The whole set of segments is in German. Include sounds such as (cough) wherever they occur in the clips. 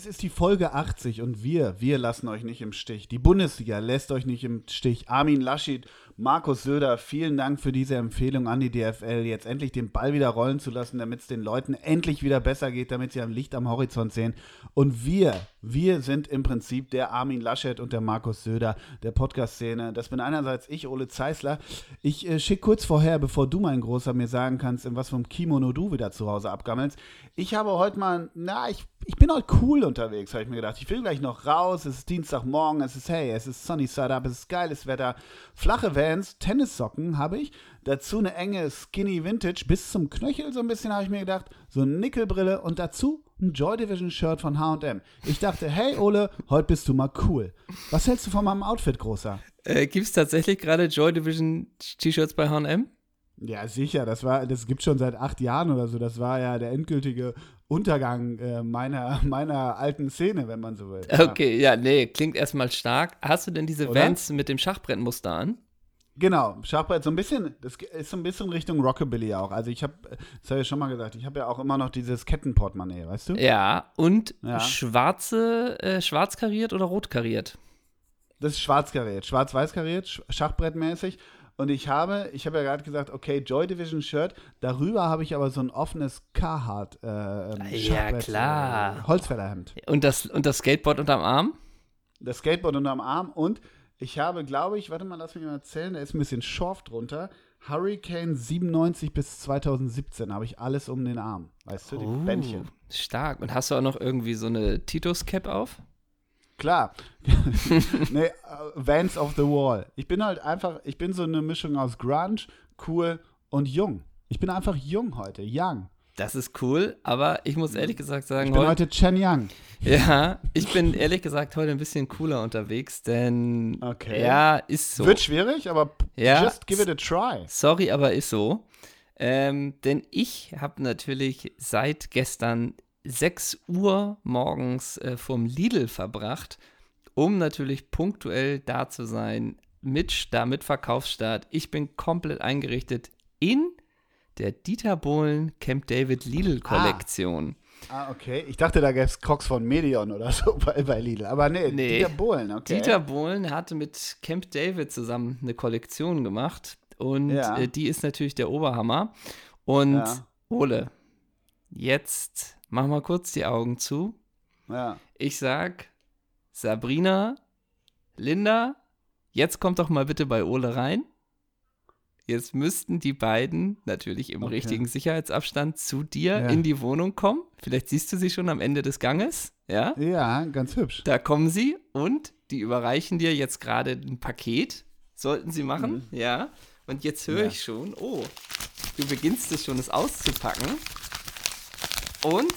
Es ist die Folge 80 und wir, wir lassen euch nicht im Stich. Die Bundesliga lässt euch nicht im Stich. Armin Laschet, Markus Söder, vielen Dank für diese Empfehlung an die DFL, jetzt endlich den Ball wieder rollen zu lassen, damit es den Leuten endlich wieder besser geht, damit sie ein Licht am Horizont sehen. Und wir, wir sind im Prinzip der Armin Laschet und der Markus Söder der Podcast-Szene. Das bin einerseits ich, Ole Zeisler. Ich äh, schicke kurz vorher, bevor du, mein Großer, mir sagen kannst, in was vom Kimono du wieder zu Hause abgammelst. Ich habe heute mal, na, ich, ich bin heute cool unterwegs, habe ich mir gedacht. Ich will gleich noch raus, es ist Dienstagmorgen, es ist hey, es ist sunny side up, es ist geiles Wetter, flache Vans, Tennissocken habe ich, dazu eine enge Skinny Vintage bis zum Knöchel so ein bisschen, habe ich mir gedacht, so eine Nickelbrille und dazu ein Joy Division Shirt von H&M. Ich dachte, hey Ole, heute bist du mal cool. Was hältst du von meinem Outfit, Großer? Äh, Gibt es tatsächlich gerade Joy Division T-Shirts bei H&M? Ja, sicher. Das war, das gibt schon seit acht Jahren oder so. Das war ja der endgültige Untergang äh, meiner, meiner alten Szene, wenn man so will. Okay, ja, nee, klingt erstmal stark. Hast du denn diese Oder? Vans mit dem Schachbrettmuster an? Genau, Schachbrett, so ein bisschen, das ist so ein bisschen Richtung Rockabilly auch. Also ich habe, das habe ich schon mal gesagt, ich habe ja auch immer noch dieses Kettenportemonnaie, weißt du? Ja, und ja. schwarze, äh, schwarz kariert oder rot kariert? Das ist schwarz kariert, schwarz-weiß kariert, Schachbrettmäßig. Und ich habe, ich habe ja gerade gesagt, okay, Joy Division Shirt. Darüber habe ich aber so ein offenes Carhartt äh, ähm, Ja, klar. Äh, Holzfällerhemd. Und das, und das Skateboard unterm Arm? Das Skateboard unterm Arm und ich habe, glaube ich, warte mal, lass mich mal erzählen, da ist ein bisschen Schorf drunter. Hurricane 97 bis 2017 habe ich alles um den Arm. Weißt du, die oh, Bändchen. Stark. Und hast du auch noch irgendwie so eine Titus-Cap auf? Klar. (laughs) nee, uh, Vans of the Wall. Ich bin halt einfach, ich bin so eine Mischung aus Grunge, cool und jung. Ich bin einfach jung heute, young. Das ist cool, aber ich muss ehrlich gesagt sagen, ich bin heute, heute Chen Yang. Ja, ich bin ehrlich gesagt heute ein bisschen cooler unterwegs, denn okay. ja, ist so. Wird schwierig, aber ja, just give it a try. Sorry, aber ist so. Ähm, denn ich habe natürlich seit gestern 6 Uhr morgens äh, vom Lidl verbracht, um natürlich punktuell da zu sein, mit, Start, mit Verkaufsstart. Ich bin komplett eingerichtet in der Dieter Bohlen Camp David Lidl Kollektion. Ah. ah okay. Ich dachte, da gäbe es Crocs von Medion oder so (laughs) bei, bei Lidl. Aber nee, nee, Dieter Bohlen, okay. Dieter Bohlen hatte mit Camp David zusammen eine Kollektion gemacht. Und ja. äh, die ist natürlich der Oberhammer. Und ja. Ole, jetzt mach mal kurz die Augen zu. Ja. Ich sag, Sabrina, Linda, jetzt kommt doch mal bitte bei Ole rein. Jetzt müssten die beiden natürlich im okay. richtigen Sicherheitsabstand zu dir ja. in die Wohnung kommen. Vielleicht siehst du sie schon am Ende des Ganges. Ja, ja ganz hübsch. Da kommen sie und die überreichen dir jetzt gerade ein Paket. Sollten sie machen, mhm. ja. Und jetzt höre ja. ich schon, oh, du beginnst es schon, es auszupacken. Und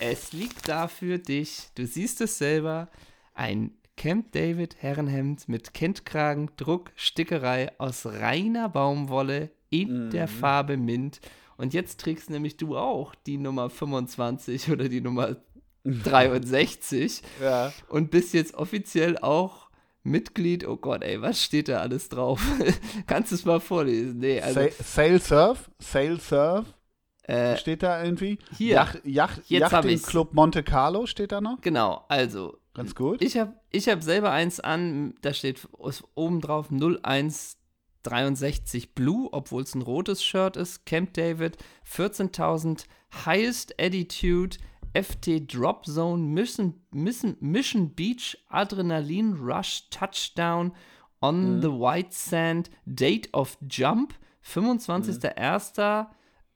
es liegt da für dich, du siehst es selber, ein Camp David Herrenhemd mit Kentkragen, Druck, Stickerei aus reiner Baumwolle in mhm. der Farbe Mint. Und jetzt trägst nämlich du auch die Nummer 25 oder die Nummer 63 (laughs) ja. und bist jetzt offiziell auch Mitglied. Oh Gott, ey, was steht da alles drauf? (laughs) Kannst du es mal vorlesen? Nee, also, Sail Surf, Sail Surf, äh, steht da irgendwie? Hier. Yacht, Yacht, Jetzt Yachting Club Monte Carlo steht da noch? Genau, also. Ganz gut. Ich habe ich hab selber eins an, da steht oben drauf 0163 Blue, obwohl es ein rotes Shirt ist. Camp David, 14.000 Highest Attitude, FT Drop Zone, Mission, Mission, Mission Beach, Adrenalin Rush, Touchdown, On mhm. the White Sand, Date of Jump, 25.01. Mhm.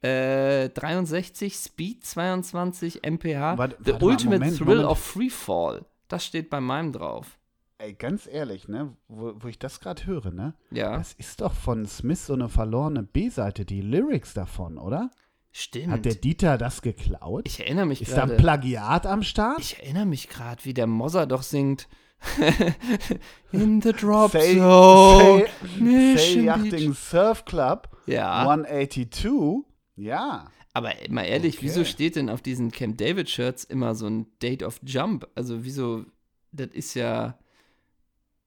Äh, 63, Speed 22, MPH. Warte, The warte Ultimate Moment, Thrill Moment. of Freefall. Das steht bei meinem drauf. Ey, ganz ehrlich, ne, wo, wo ich das gerade höre, ne? Ja. Das ist doch von Smith so eine verlorene B-Seite, die Lyrics davon, oder? Stimmt. Hat der Dieter das geklaut? Ich erinnere mich gerade. Ist da Plagiat am Start? Ich erinnere mich gerade, wie der Mozart doch singt. (laughs) In the drop say, zone. Say, say Yachting Surf Club. Ja. 182. Ja. Aber mal ehrlich, okay. wieso steht denn auf diesen Camp David Shirts immer so ein Date of Jump? Also wieso, das ist ja.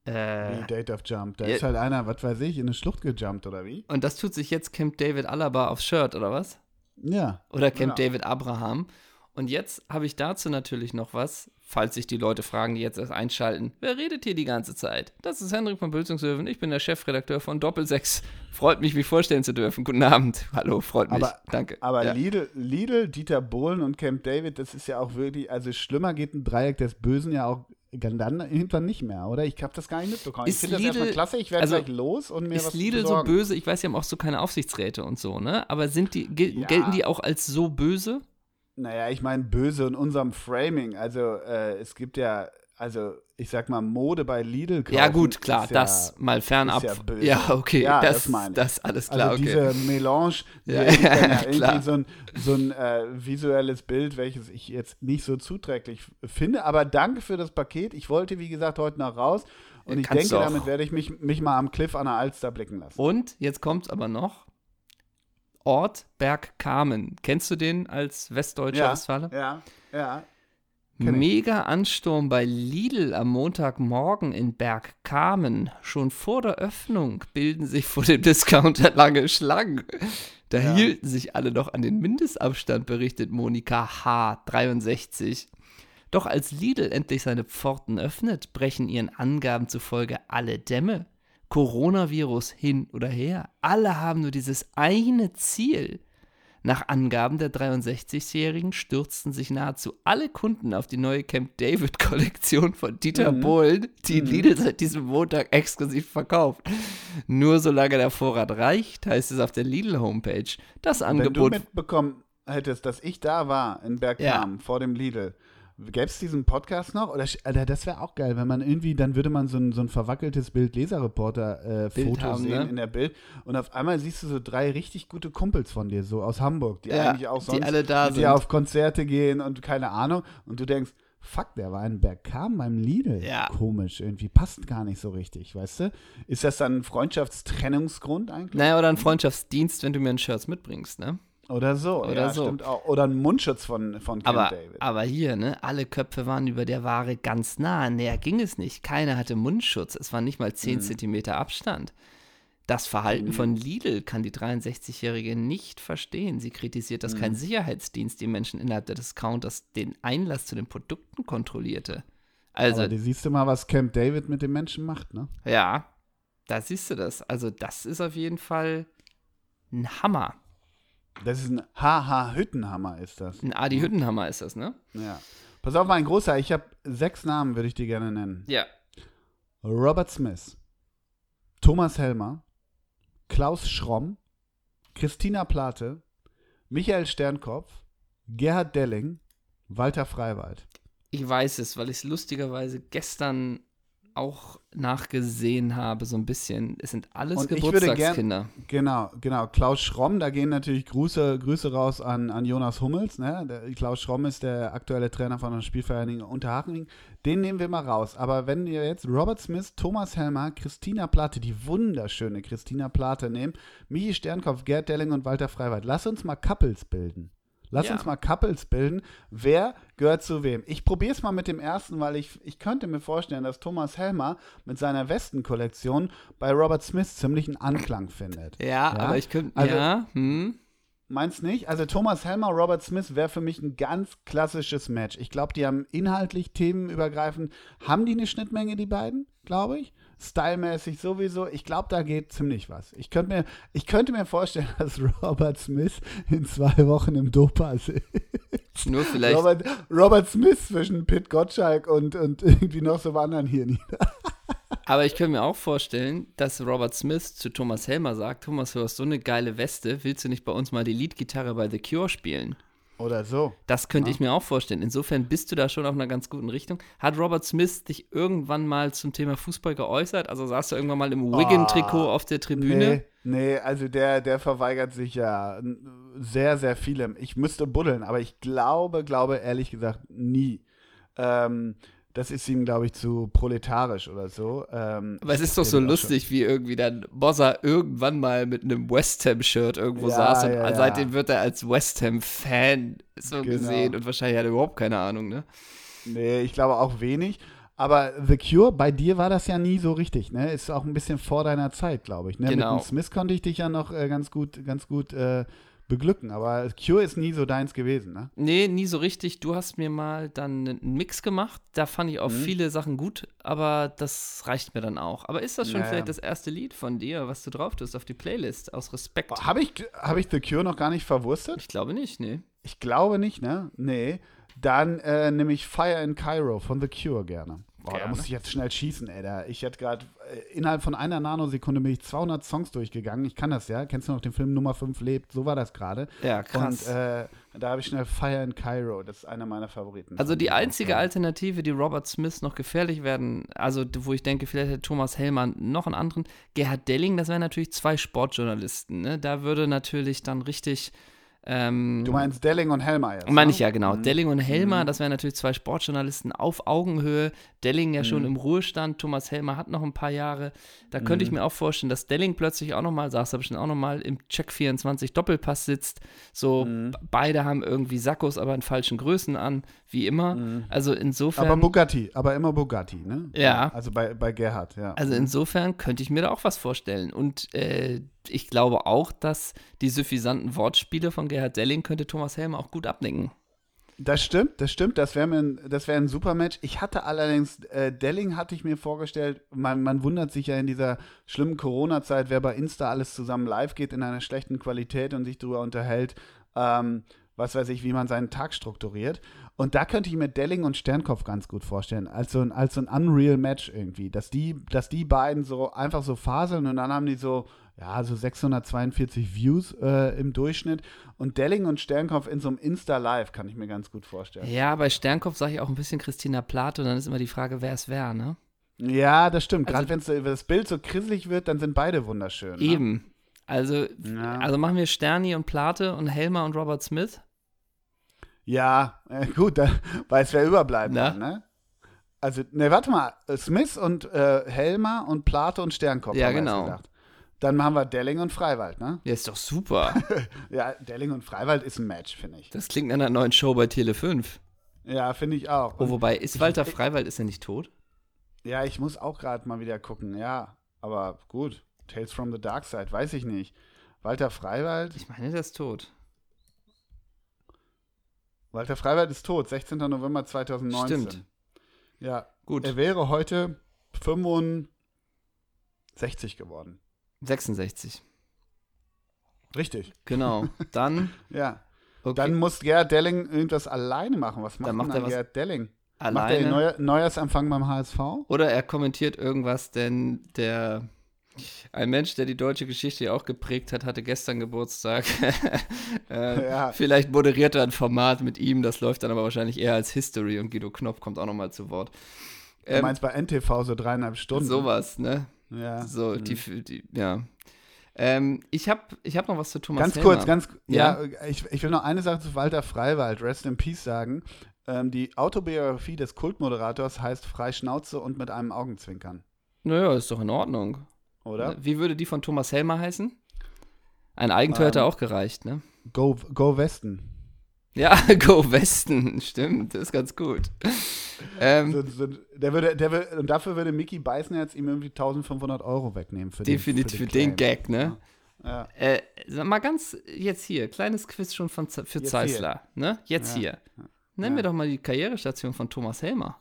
Äh, wie Date of Jump. Da ja, ist halt einer, was weiß ich, in eine Schlucht gejumpt oder wie? Und das tut sich jetzt Camp David Alaba aufs Shirt oder was? Ja. Oder Camp genau. David Abraham. Und jetzt habe ich dazu natürlich noch was, falls sich die Leute fragen, die jetzt erst einschalten. Wer redet hier die ganze Zeit? Das ist Hendrik von Bülzungshöfen. Ich bin der Chefredakteur von Doppelsechs. Freut mich, mich vorstellen zu dürfen. Guten Abend. Hallo, freut mich. Aber, Danke. Aber ja. Lidl, Lidl, Dieter Bohlen und Camp David, das ist ja auch wirklich, also schlimmer geht ein Dreieck des Bösen ja auch dann irgendwann nicht mehr, oder? Ich habe das gar nicht mitbekommen. Ist ich finde das erstmal klasse. Ich werde also, gleich los und mir Ist was Lidl so böse? Ich weiß, die haben auch so keine Aufsichtsräte und so, ne? Aber sind die, gel Ja. gelten die auch als so böse? Naja, ich meine böse in unserem Framing. Also äh, es gibt ja, also ich sag mal, Mode bei Lidl kaufen. ja, gut, klar, ist ja, das mal fernab. ja. Ja, okay, Ja, das, das meine ich. das alles klar, also okay. diese Melange, die Ja, (laughs) ja, irgendwie so ein, so ein äh, visuelles Bild, welches ich jetzt nicht so zuträglich finde. Aber danke für das Paket. Ich wollte, wie gesagt, heute noch raus. Und ich denke, damit werde ich mich, mich mal am Cliff an der Alster blicken lassen. Und jetzt kommt aber noch Ort Bergkamen. Kennst du den als westdeutscher ja, Westfale? ja, ja. Mega Ansturm bei Lidl am Montagmorgen in Bergkamen. Schon vor der Öffnung bilden sich vor dem Discounter lange Schlangen. Da Ja. hielten sich alle noch an den Mindestabstand, berichtet Monika H. 63. Doch als Lidl endlich seine Pforten öffnet, brechen ihren Angaben zufolge alle Dämme. Coronavirus hin oder her. Alle haben nur dieses eine Ziel. Nach Angaben der 63-Jährigen stürzten sich nahezu alle Kunden auf die neue Camp David-Kollektion von Dieter Mhm. Bohlen, die Mhm. Lidl seit diesem Montag exklusiv verkauft. Nur solange der Vorrat reicht, heißt es auf der Lidl-Homepage. Das Wenn du Angebot mitbekommen hättest, dass ich da war in Bergkamen vor dem Lidl, gäbe es diesen Podcast noch? Oder, das wäre auch geil, wenn man irgendwie, dann würde man so ein, so ein verwackeltes Bild-Leserreporter-Foto Bild haben, sehen ne? in der Bild und auf einmal siehst du so drei richtig gute Kumpels von dir, so aus Hamburg, die Ja, eigentlich auch die sonst alle da sind. auf Konzerte gehen und keine Ahnung und du denkst, fuck, der war in Bergkamen beim Lidl. Ja. Komisch, irgendwie passt gar nicht so richtig, weißt du? Ist das dann ein Freundschaftstrennungsgrund eigentlich? Naja, oder ein Freundschaftsdienst, wenn du mir ein Shirt mitbringst, ne? Oder so, Oder ja, so. stimmt auch. Oder ein Mundschutz von, von Camp Aber, David. aber hier, ne, alle Köpfe waren über der Ware ganz nah. Näher ging es nicht. Keiner hatte Mundschutz. Es war nicht mal 10 Mhm. Zentimeter Abstand. Das Verhalten Mhm. von Lidl kann die 63-Jährige nicht verstehen. Sie kritisiert, dass kein Mhm. Sicherheitsdienst die Menschen innerhalb der Discounters den Einlass zu den Produkten kontrollierte. Also, Aber du siehst du mal, was Camp David mit den Menschen macht, ne? ja, da siehst du das. Also, das ist auf jeden Fall ein Hammer. Das ist ein Haha-Hüttenhammer, ist das. Ein Adi Hüttenhammer ist das, ne? Ja. Pass auf, mein Großer, ich habe sechs Namen, würde ich dir gerne nennen. Ja. Robert Smith, Thomas Helmer, Klaus Schromm, Christina Plate, Michael Sternkopf, Gerhard Delling, Walter Freiwald. Ich weiß es, weil ich es lustigerweise gestern auch nachgesehen habe, so ein bisschen. Es sind alles Und ich würde gern- Geburtstagskinder. Genau, genau. Klaus Schromm, da gehen natürlich Grüße, Grüße raus an, an Jonas Hummels. Ne? Der, Klaus Schromm ist der aktuelle Trainer von der Spielvereinigung Unterhaching. Den nehmen wir mal raus. Aber wenn wir jetzt Robert Smith, Thomas Helmer, Christina Plate, die wunderschöne Christina Plate nehmen, Michi Sternkopf, Gerd Delling und Walter Freiwald, lass uns mal Couples bilden. Lass Ja. uns mal Couples bilden. Wer gehört zu wem? Ich probiere es mal mit dem ersten, weil ich, ich könnte mir vorstellen, dass Thomas Helmer mit seiner Westenkollektion bei Robert Smith ziemlichen Anklang findet. Ja, aber ich könnte. Also- ja, hm. Meinst nicht? Also Thomas Helmer, Robert Smith wäre für mich ein ganz klassisches Match. Ich glaube, die haben inhaltlich themenübergreifend, haben die eine Schnittmenge, die beiden, glaube ich. Stylmäßig sowieso. Ich glaube, da geht ziemlich was. Ich könnte mir, ich könnte mir vorstellen, (laughs) dass Robert Smith in zwei Wochen im Dopa sitzt. Nur vielleicht. Robert, Robert Smith zwischen Pit Gottschalk und, und irgendwie noch so anderen hier nieder. Aber ich könnte mir auch vorstellen, dass Robert Smith zu Thomas Helmer sagt: Thomas, du hast so eine geile Weste, willst du nicht bei uns mal die Leadgitarre bei The Cure spielen? Oder so. Das könnte Ja. ich mir auch vorstellen. Insofern bist du da schon auf einer ganz guten Richtung. Hat Robert Smith dich irgendwann mal zum Thema Fußball geäußert? Also saß du irgendwann mal im Wigan-Trikot auf der Tribüne? Nee, nee, also der, der verweigert sich ja sehr, sehr vielem. Ich müsste buddeln, aber ich glaube, glaube ehrlich gesagt nie. Ähm, das ist ihm, glaube ich, zu proletarisch oder so. Ähm, Aber es ist doch so lustig, wie irgendwie dann Bossa irgendwann mal mit einem West Ham-Shirt irgendwo Ja, saß und ja, ja. seitdem wird er als West Ham-Fan so Genau. gesehen und wahrscheinlich hat er überhaupt keine Ahnung, ne? Nee, ich glaube auch wenig. Aber The Cure, bei dir war das ja nie so richtig, ne? Ist auch ein bisschen vor deiner Zeit, glaube ich. Ne? Genau. Mit dem Smith konnte ich dich ja noch äh, ganz gut, ganz gut äh, beglücken. Aber Cure ist nie so deins gewesen, ne? Nee, nie so richtig. Du hast mir mal dann einen Mix gemacht. Da fand ich auch mhm. viele Sachen gut, aber das reicht mir dann auch. Aber ist das schon naja. vielleicht das erste Lied von dir, was du drauf tust auf die Playlist, aus Respekt? Oh, Habe ich, hab ich The Cure noch gar nicht verwurstet? Ich glaube nicht, nee. Ich glaube nicht, ne? Nee. Dann äh, nehme ich Fire in Cairo von The Cure gerne. Boah, da muss ich jetzt schnell schießen, ey. Da, ich hätte gerade, äh, innerhalb von einer Nanosekunde bin ich 200 Songs durchgegangen. Ich kann das ja. Kennst du noch den Film Nummer 5 lebt? So war das gerade. Ja, krass. Und äh, da habe ich schnell Fire in Cairo. Das ist einer meiner Favoriten. Also die einzige Alternative, die Robert Smith noch gefährlich werden, also wo ich denke, vielleicht hätte Thomas Hellmann noch einen anderen. Gerhard Delling, das wären natürlich zwei Sportjournalisten. Ne? Da würde natürlich dann richtig ähm, du meinst Delling und Helmer jetzt? Meine ne? ich ja, genau. Mhm. Delling und Helmer, mhm. das wären natürlich zwei Sportjournalisten auf Augenhöhe. Delling ja mhm. schon im Ruhestand, Thomas Helmer hat noch ein paar Jahre. Da könnte ich mhm. mir auch vorstellen, dass Delling plötzlich auch nochmal, sagst du bestimmt auch nochmal, im Check 24 Doppelpass sitzt. So, mhm. beide haben irgendwie Sackos, aber in falschen Größen an, wie immer. Mhm. Also insofern. Aber Bugatti, aber immer Bugatti, ne? Ja. Also bei, bei Gerhard, ja. Also insofern könnte ich mir da auch was vorstellen. Und äh, ich glaube auch, dass die suffisanten Wortspiele von Gerhard Delling könnte Thomas Helmer auch gut abnicken. Das stimmt, das stimmt. Das wäre ein, wär ein super Match. Ich hatte allerdings, äh, Delling hatte ich mir vorgestellt, man, man wundert sich ja in dieser schlimmen Corona-Zeit, wer bei Insta alles zusammen live geht in einer schlechten Qualität und sich darüber unterhält, ähm, was weiß ich, wie man seinen Tag strukturiert. Und da könnte ich mir Delling und Sternkopf ganz gut vorstellen, als so ein, als so ein Unreal Match irgendwie, dass die, dass die beiden so einfach so faseln und dann haben die so ja, so 642 Views äh, im Durchschnitt. Und Delling und Sternkopf in so einem Insta-Live kann ich mir ganz gut vorstellen. Ja, bei Sternkopf sage ich auch ein bisschen Christina Plato, dann ist immer die Frage, wer es wer, ne? Ja, das stimmt. Also, Gerade wenn das Bild so krisselig wird, dann sind beide wunderschön. Ne? Eben. Ne? Also, ja. also machen wir Sterni und Plate und Helmer und Robert Smith. Ja, äh, gut, da weiß wer überbleibt. Dann, ne? Also, ne, warte mal. Smith und äh, Helmer und Plate und Sternkopf. Ja, genau. Dann machen wir Delling und Freiwald, ne? Ja, ist doch super. (laughs) ja, Delling und Freiwald ist ein Match, finde ich. Das klingt nach einer neuen Show bei Tele 5. Ja, finde ich auch. oh, wobei, ist Walter ich, Freiwald, ist er nicht tot? Ja, ich muss auch gerade mal wieder gucken, ja. Aber gut, Tales from the Dark Side, weiß ich nicht. Walter Freiwald? Ich meine, der ist tot. Walter Freiwald ist tot, 16. November 2019. Stimmt. Ja, gut. Er wäre heute 65 geworden. 66. Richtig. Genau. Dann. (laughs) ja. Okay. Dann muss Gerhard Delling irgendwas alleine machen. Was macht, dann macht dann Gerhard Delling? Alleine. Macht er den Neu Neujahrsempfang beim HSV? Oder er kommentiert irgendwas, denn der ein Mensch, der die deutsche Geschichte ja auch geprägt hat, hatte gestern Geburtstag. (laughs) äh, ja. Vielleicht moderiert er ein Format mit ihm, das läuft dann aber wahrscheinlich eher als History und Guido Knopf kommt auch nochmal zu Wort. Ähm, du meinst bei NTV so dreieinhalb Stunden? Sowas, ne? Ja. So, mhm. die, die, ja. Ähm, ich habe ich hab noch was zu Thomas Ganz Helmer. kurz, ganz, ja, ja ich, ich will noch eine Sache zu Walter Freiwald, Rest in Peace sagen. Ähm, die Autobiografie des Kultmoderators heißt Freischnauze und mit einem Augenzwinkern. Naja, ist doch in Ordnung. Oder? Wie würde die von Thomas Helmer heißen? Ein Eigentor ähm, hätte auch gereicht, ne? Go, go Westen. Ja, (laughs) Go Westen, stimmt, das ist ganz gut. Ähm, so, so, der würde, der würde, und dafür würde Mickey Beißen jetzt ihm irgendwie 1500 Euro wegnehmen. Für definitiv den, für, den, für den Gag, ne? Ja. Äh, mal ganz jetzt hier, kleines Quiz schon von, für jetzt Zeissler, ne? Jetzt ja. hier. Nenn ja. mir doch mal die Karrierestation von Thomas Helmer.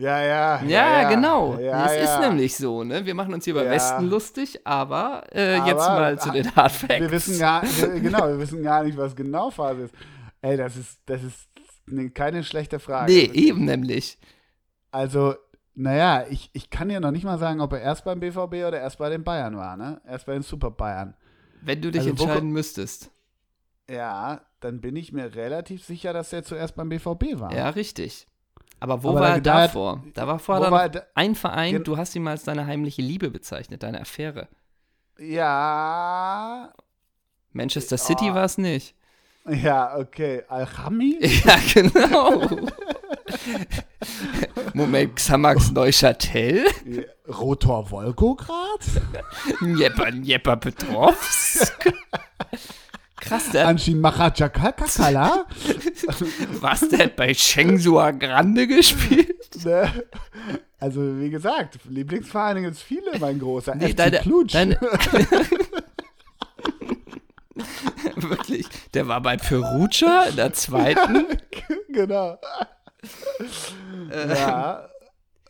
Ja, ja. Ja, ja genau. Ja, es ist nämlich so, ne? Wir machen uns hier über Westen lustig, aber, äh, aber jetzt mal zu den Hard Facts. Wir wissen gar, genau, wir wissen gar nicht, was genau Phase ist. Ey, das ist, das ist keine schlechte Frage. Nee, eben nämlich. Also, naja, ich, ich kann dir noch nicht mal sagen, ob er erst beim BVB oder erst bei den Bayern war, ne? Erst bei den Super Bayern. Wenn du dich also, entscheiden wo, müsstest. Ja, dann bin ich mir relativ sicher, dass er zuerst beim BVB war. Ja, richtig. Aber wo Aber war er davor? Da war vorher war da ein Verein, du hast ihn mal als deine heimliche Liebe bezeichnet, deine Affäre. Ja. Manchester City oh. war es nicht. Ja, okay. Alchami? (laughs) Ja, genau. Moment, Xamax Neuchâtel? Rotor Volgograd? Jepper, Jepper Petrovsk? (laughs) Krass, der. Anshi Machachakakala? Was, der hat bei Shengsua Grande gespielt? Ne? Also, wie gesagt, Lieblingsvereine gibt es viele, mein Großer. Nee, FC deine, Deine, (laughs) Wirklich. Der war bei Perugia in der zweiten. (laughs) genau. ja.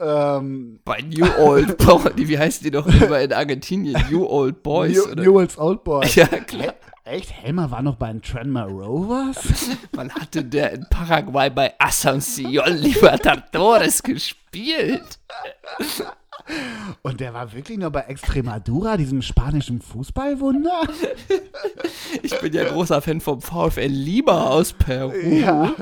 Ähm, bei New Old Boys. Wie heißt die doch immer in Argentinien? New Old Boys. New, oder? New Old Old Boys. (laughs) Ja, klar. Echt? Helmer war noch bei den Tranmere Rovers? (laughs) Wann hatte der in Paraguay bei Asunción Libertadores gespielt? Und der war wirklich nur bei Extremadura, diesem spanischen Fußballwunder? Ich bin ja großer Fan vom VfL Lima aus Peru. Ja.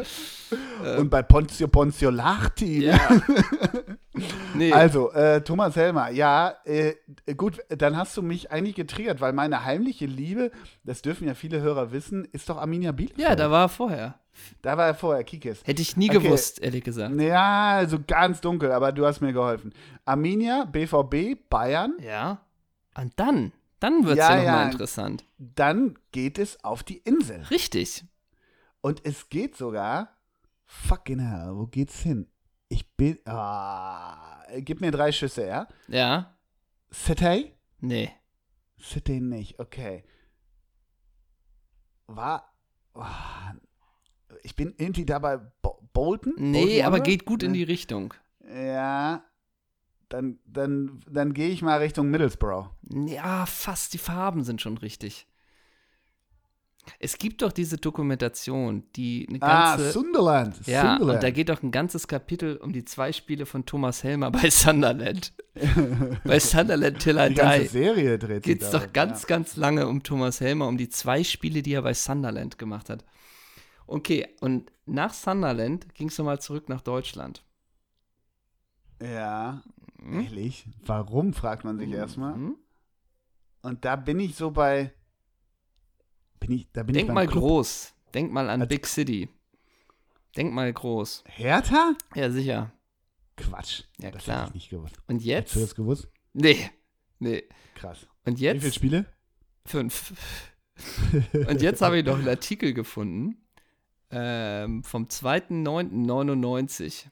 Und bei Ponzio Ponzio Lachti. Ja. (laughs) Nee. Also, äh, Thomas Helmer, ja, äh, gut, dann hast du mich eigentlich getriggert, weil meine heimliche Liebe, das dürfen ja viele Hörer wissen, ist doch Arminia Bielefeld. ja, da war er vorher. Da war er vorher, Kikes. Hätte ich nie Okay. gewusst, ehrlich gesagt. Ja, also ganz dunkel, aber du hast mir geholfen. Arminia, BVB, Bayern, Ja. Und dann, dann wird es Ja, ja, nochmal ja. interessant. dann geht es auf die Insel. Richtig. Und es geht sogar, fucking hell, wo geht's hin? Ich bin, ah, gib mir drei Schüsse, ja? Ja. City? Nee. City nicht, okay. War, oh, ich bin irgendwie dabei Bo Bolton? Nee, Bolton aber geht gut in die Richtung. Ja, dann, dann, dann gehe ich mal Richtung Middlesbrough. Ja, fast die Farben sind schon richtig. Es gibt doch diese Dokumentation, die eine Ah, ganze. Sunderland. ja, Sunderland. und da geht doch ein ganzes Kapitel um die zwei Spiele von Thomas Helmer (laughs) bei Sunderland. (laughs) bei Sunderland Till I die ganze Die Serie dreht sich geht es doch ganz, ganz lange um Thomas Helmer, um die zwei Spiele, die er bei Sunderland gemacht hat. Okay, und nach Sunderland ging es nochmal zurück nach Deutschland. Ja. ja. Hm? Ehrlich? Warum, fragt man sich erstmal. Hm? Und da bin ich so bei. Bin ich, da bin ich Denk beim mal Club. groß. Denk mal an Also- Big City. Denk mal groß. Hertha? Ja, sicher. Quatsch. Ja, das klar. hätte ich nicht gewusst. Und Hättest du das jetzt? gewusst? Nee. Nee. Krass. Und Wie viele jetzt? Spiele? Fünf. (laughs) Und jetzt habe ich noch einen Artikel gefunden ähm, vom 2.9.99.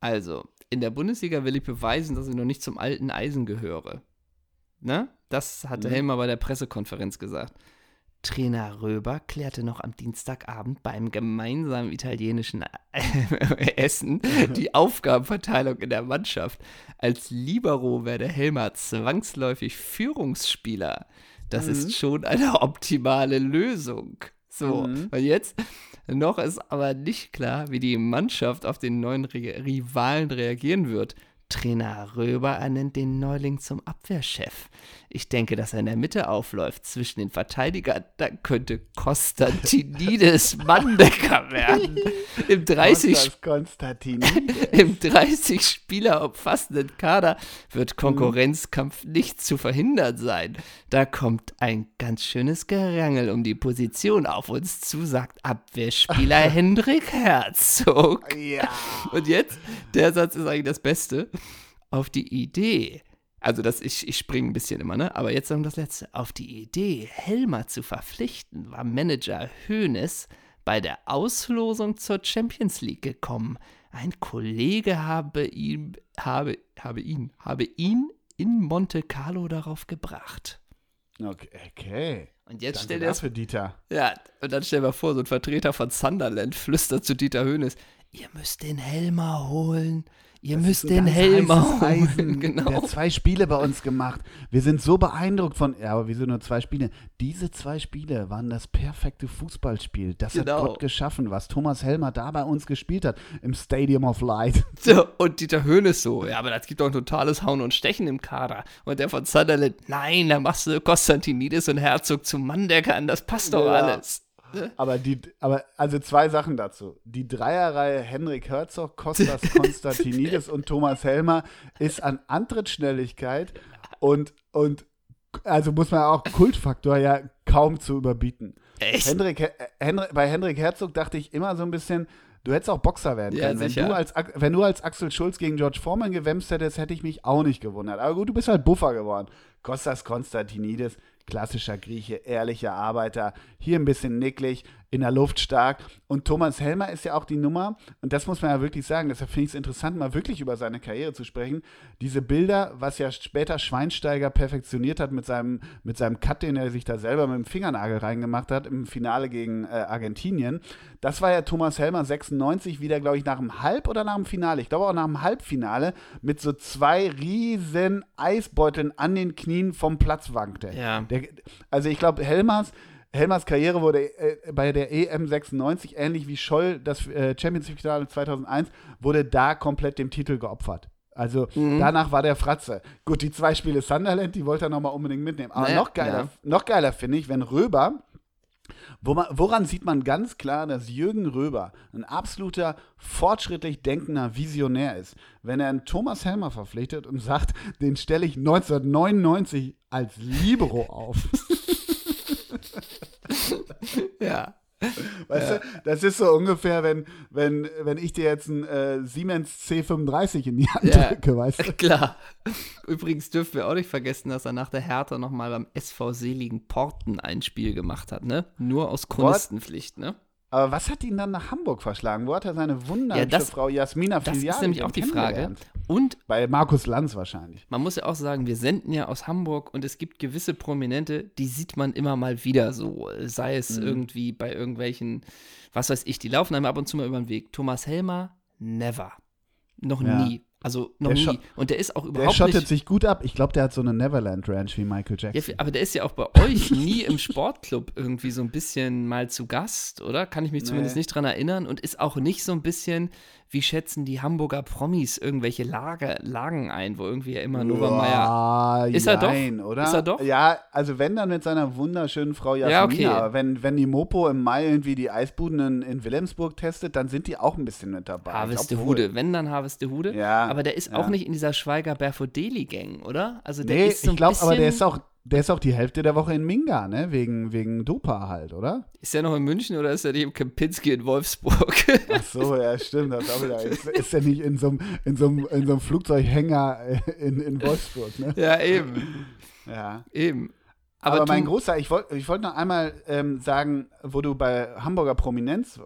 Also, in der Bundesliga will ich beweisen, dass ich noch nicht zum alten Eisen gehöre. Ne? Das hatte Mhm. Helmer bei der Pressekonferenz gesagt. Trainer Röber klärte noch am Dienstagabend beim gemeinsamen italienischen (laughs) Essen die Aufgabenverteilung in der Mannschaft. Als Libero werde Helmer zwangsläufig Führungsspieler. Das Mhm. ist schon eine optimale Lösung. So, Mhm. und jetzt noch ist aber nicht klar, wie die Mannschaft auf den neuen Re Rivalen reagieren wird. Trainer Röber ernennt den Neuling zum Abwehrchef. Ich denke, dass er in der Mitte aufläuft zwischen den Verteidigern. Dann könnte Konstantinides (laughs) Manndecker werden. Im 30 Kostas Konstantin. im 30 Spieler umfassenden Kader wird Konkurrenzkampf nicht zu verhindern sein. Da kommt ein ganz schönes Gerangel um die Position auf uns zu, sagt Abwehrspieler (laughs) Hendrik Herzog. ja. Und jetzt, der Satz ist eigentlich das Beste. Auf die Idee, also das, ich, ich springe ein bisschen immer, ne? Aber jetzt sagen wir das letzte. Auf die Idee, Helmer zu verpflichten, war Manager Hoeneß bei der Auslosung zur Champions League gekommen. Ein Kollege habe ihn, habe, habe ihn, habe ihn in Monte Carlo darauf gebracht. Okay. okay. Und jetzt Danke stell dir das dafür, Dieter. ja, und dann stell dir mal vor, so ein Vertreter von Sunderland flüstert zu Dieter Höhnes, ihr müsst den Helmer holen. Ihr müsst ein den Helmer holen. Eisen. (laughs) Der Genau. hat zwei Spiele bei uns gemacht. Wir sind so beeindruckt von. Ja, aber wieso nur zwei Spiele? Diese zwei Spiele waren das perfekte Fußballspiel. Das Genau. hat Gott geschaffen, was Thomas Helmer da bei uns gespielt hat. Im Stadium of Light. (laughs) So, und Dieter Höhnes so, ja, aber das gibt doch ein totales Hauen und Stechen im Kader. Und der von Sunderland, nein, da machst du Konstantinidis und Herzog zum Mann, der kann, das passt doch Ja. alles. Aber die, aber also zwei Sachen dazu. Die Dreierreihe Henrik Herzog, Kostas (laughs) Konstantinidis und Thomas Helmer ist an Antrittsschnelligkeit und, und also muss man auch Kultfaktor ja kaum zu überbieten. Echt? Hendrik, äh, Henrik, bei Henrik Herzog dachte ich immer so ein bisschen, du hättest auch Boxer werden Ja, können. wenn, sicher. du als, wenn du als Axel Schulz gegen George Foreman gewämst hättest, hätte ich mich auch nicht gewundert. Aber gut, du bist halt Buffer geworden. Kostas Konstantinidis, klassischer Grieche, ehrlicher Arbeiter, hier ein bisschen nicklig, in der Luft stark. Und Thomas Helmer ist ja auch die Nummer, und das muss man ja wirklich sagen, deshalb finde ich es interessant, mal wirklich über seine Karriere zu sprechen. Diese Bilder, was ja später Schweinsteiger perfektioniert hat mit seinem, mit seinem Cut, den er sich da selber mit dem Fingernagel reingemacht hat im Finale gegen äh, Argentinien, das war ja Thomas Helmer 96 wieder, glaube ich, nach dem Halb- oder nach dem Finale, ich glaube auch nach dem Halbfinale, mit so zwei riesen Eisbeuteln an den Knien vom Platz wankte. Ja. Der, also ich glaube, Helmers Helmers Karriere wurde äh, bei der EM 96, ähnlich wie Scholl das äh, Champions League-Finale 2001, wurde da komplett dem Titel geopfert. Also mhm. danach war der Fratze. Gut, die zwei Spiele Sunderland, die wollte er nochmal unbedingt mitnehmen. Aber naja, noch geiler, ja. noch geiler finde ich, wenn Röber, woran sieht man ganz klar, dass Jürgen Röber ein absoluter fortschrittlich denkender Visionär ist, wenn er einen Thomas Helmer verpflichtet und sagt, den stelle ich 1999 als Libero auf. (laughs) ja. Weißt ja. du, das ist so ungefähr, wenn, wenn, wenn ich dir jetzt ein äh, Siemens C35 in die Hand ja, drücke, weißt du? Klar. Übrigens dürfen wir auch nicht vergessen, dass er nach der Hertha nochmal beim SV Seligen Porten ein Spiel gemacht hat, ne? Nur aus Chronistenpflicht, ne? Aber was hat ihn dann nach Hamburg verschlagen? Wo hat er seine wunderhübsche ja, Frau Jasmina Filiale Das ist nämlich auch die Frage. Und bei Markus Lanz wahrscheinlich. Man muss ja auch sagen, wir senden ja aus Hamburg und es gibt gewisse Prominente, die sieht man immer mal wieder so. Sei es mhm. irgendwie bei irgendwelchen, was weiß ich, die laufen einem ab und zu mal über den Weg. Thomas Helmer, never. Noch ja. nie. Also noch der nie. Und der ist auch überhaupt nicht. Der schottet nicht, sich gut ab. Ich glaube, der hat so eine Neverland Ranch wie Michael Jackson. Ja, aber der ist ja auch bei euch nie im (laughs) Sportclub irgendwie so ein bisschen mal zu Gast, oder? Kann ich mich zumindest nee. nicht dran erinnern. Und ist auch nicht so ein bisschen wie schätzen die Hamburger Promis irgendwelche Lager, Lagen ein, wo irgendwie ja immer Nova Meyer. Ist er doch? Oder? Ist er doch? Ja, also wenn dann mit seiner wunderschönen Frau Jasmina. Ja, okay. Aber wenn, wenn die Mopo im Mai irgendwie die Eisbuden in, in Wilhelmsburg testet, dann sind die auch ein bisschen mit dabei. Harvestehude, wenn dann Harvestehude. Ja. Aber der ist ja. auch nicht in dieser Schweiger Barefoot Daily Gang, oder? Also der nee, ist so ich glaube, aber der ist auch der ist auch die Hälfte der Woche in Minga, ne? Wegen, wegen Dopa halt, oder? Ist er noch in München oder ist er nicht im Kempinski in Wolfsburg? (laughs) Ach so, ja, stimmt. Das auch wieder. Ist, ist er nicht in so einem in so in so Flugzeughänger in, in Wolfsburg, ne? Ja, eben. Ja. Eben. Aber, Aber mein Großer, ich wollte ich wollt noch einmal ähm, sagen, wo du bei Hamburger Prominenz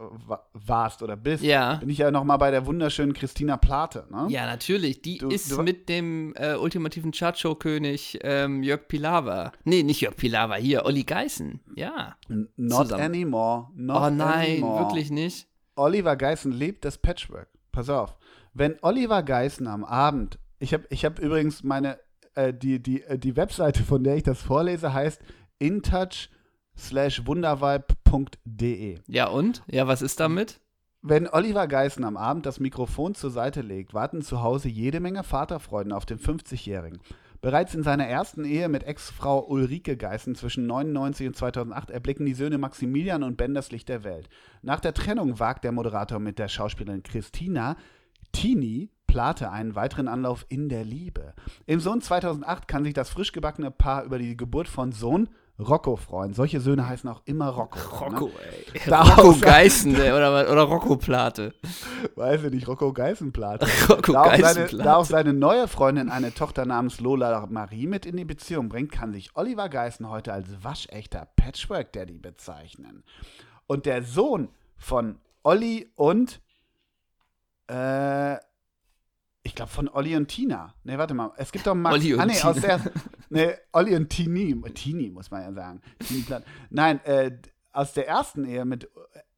warst oder bist, ja. bin ich ja noch mal bei der wunderschönen Christina Plate. Ne? Ja, natürlich. Die du, ist du, mit dem äh, ultimativen Chacho-König ähm, Jörg Pilawa. Nee, nicht Jörg Pilawa, hier, Olli Geißen. Ja. Not zusammen. anymore. Not oh nein, anymore. wirklich nicht. Oliver Geißen lebt das Patchwork. Pass auf. Wenn Oliver Geißen am Abend, ich habe ich hab übrigens meine äh, die, die, äh, die Webseite, von der ich das vorlese, heißt intouch slash wundervibe.de. Ja und? Ja, was ist damit? Wenn Oliver Geißen am Abend das Mikrofon zur Seite legt, warten zu Hause jede Menge Vaterfreuden auf den 50-Jährigen. Bereits in seiner ersten Ehe mit Ex-Frau Ulrike Geißen zwischen 99 und 2008 erblicken die Söhne Maximilian und Ben das Licht der Welt. Nach der Trennung wagt der Moderator mit der Schauspielerin Christina Tini Plate einen weiteren Anlauf in der Liebe. Im Sohn 2008 kann sich das frisch gebackene Paar über die Geburt von Sohn Rocco freuen. Solche Söhne heißen auch immer Rocco. Ne? Rocco, (laughs) ne? ey. Rocco Geißen, oder, oder Rocco Plate. Weiß ich nicht, Rocco Geißenplate. (laughs) Rocco da, auch Geißenplate. Seine, da auch seine neue Freundin eine Tochter namens Lola Marie mit in die Beziehung bringt, kann sich Oliver Geißen heute als waschechter Patchwork-Daddy bezeichnen. Und der Sohn von Olli und äh, ich glaube von Olli und Tina. Ne, warte mal. Es gibt doch Max. Olli und ah, nee, Tina. aus der. Ne, Olli und Tini. Tini, muss man ja sagen. Nein, äh, aus der ersten Ehe mit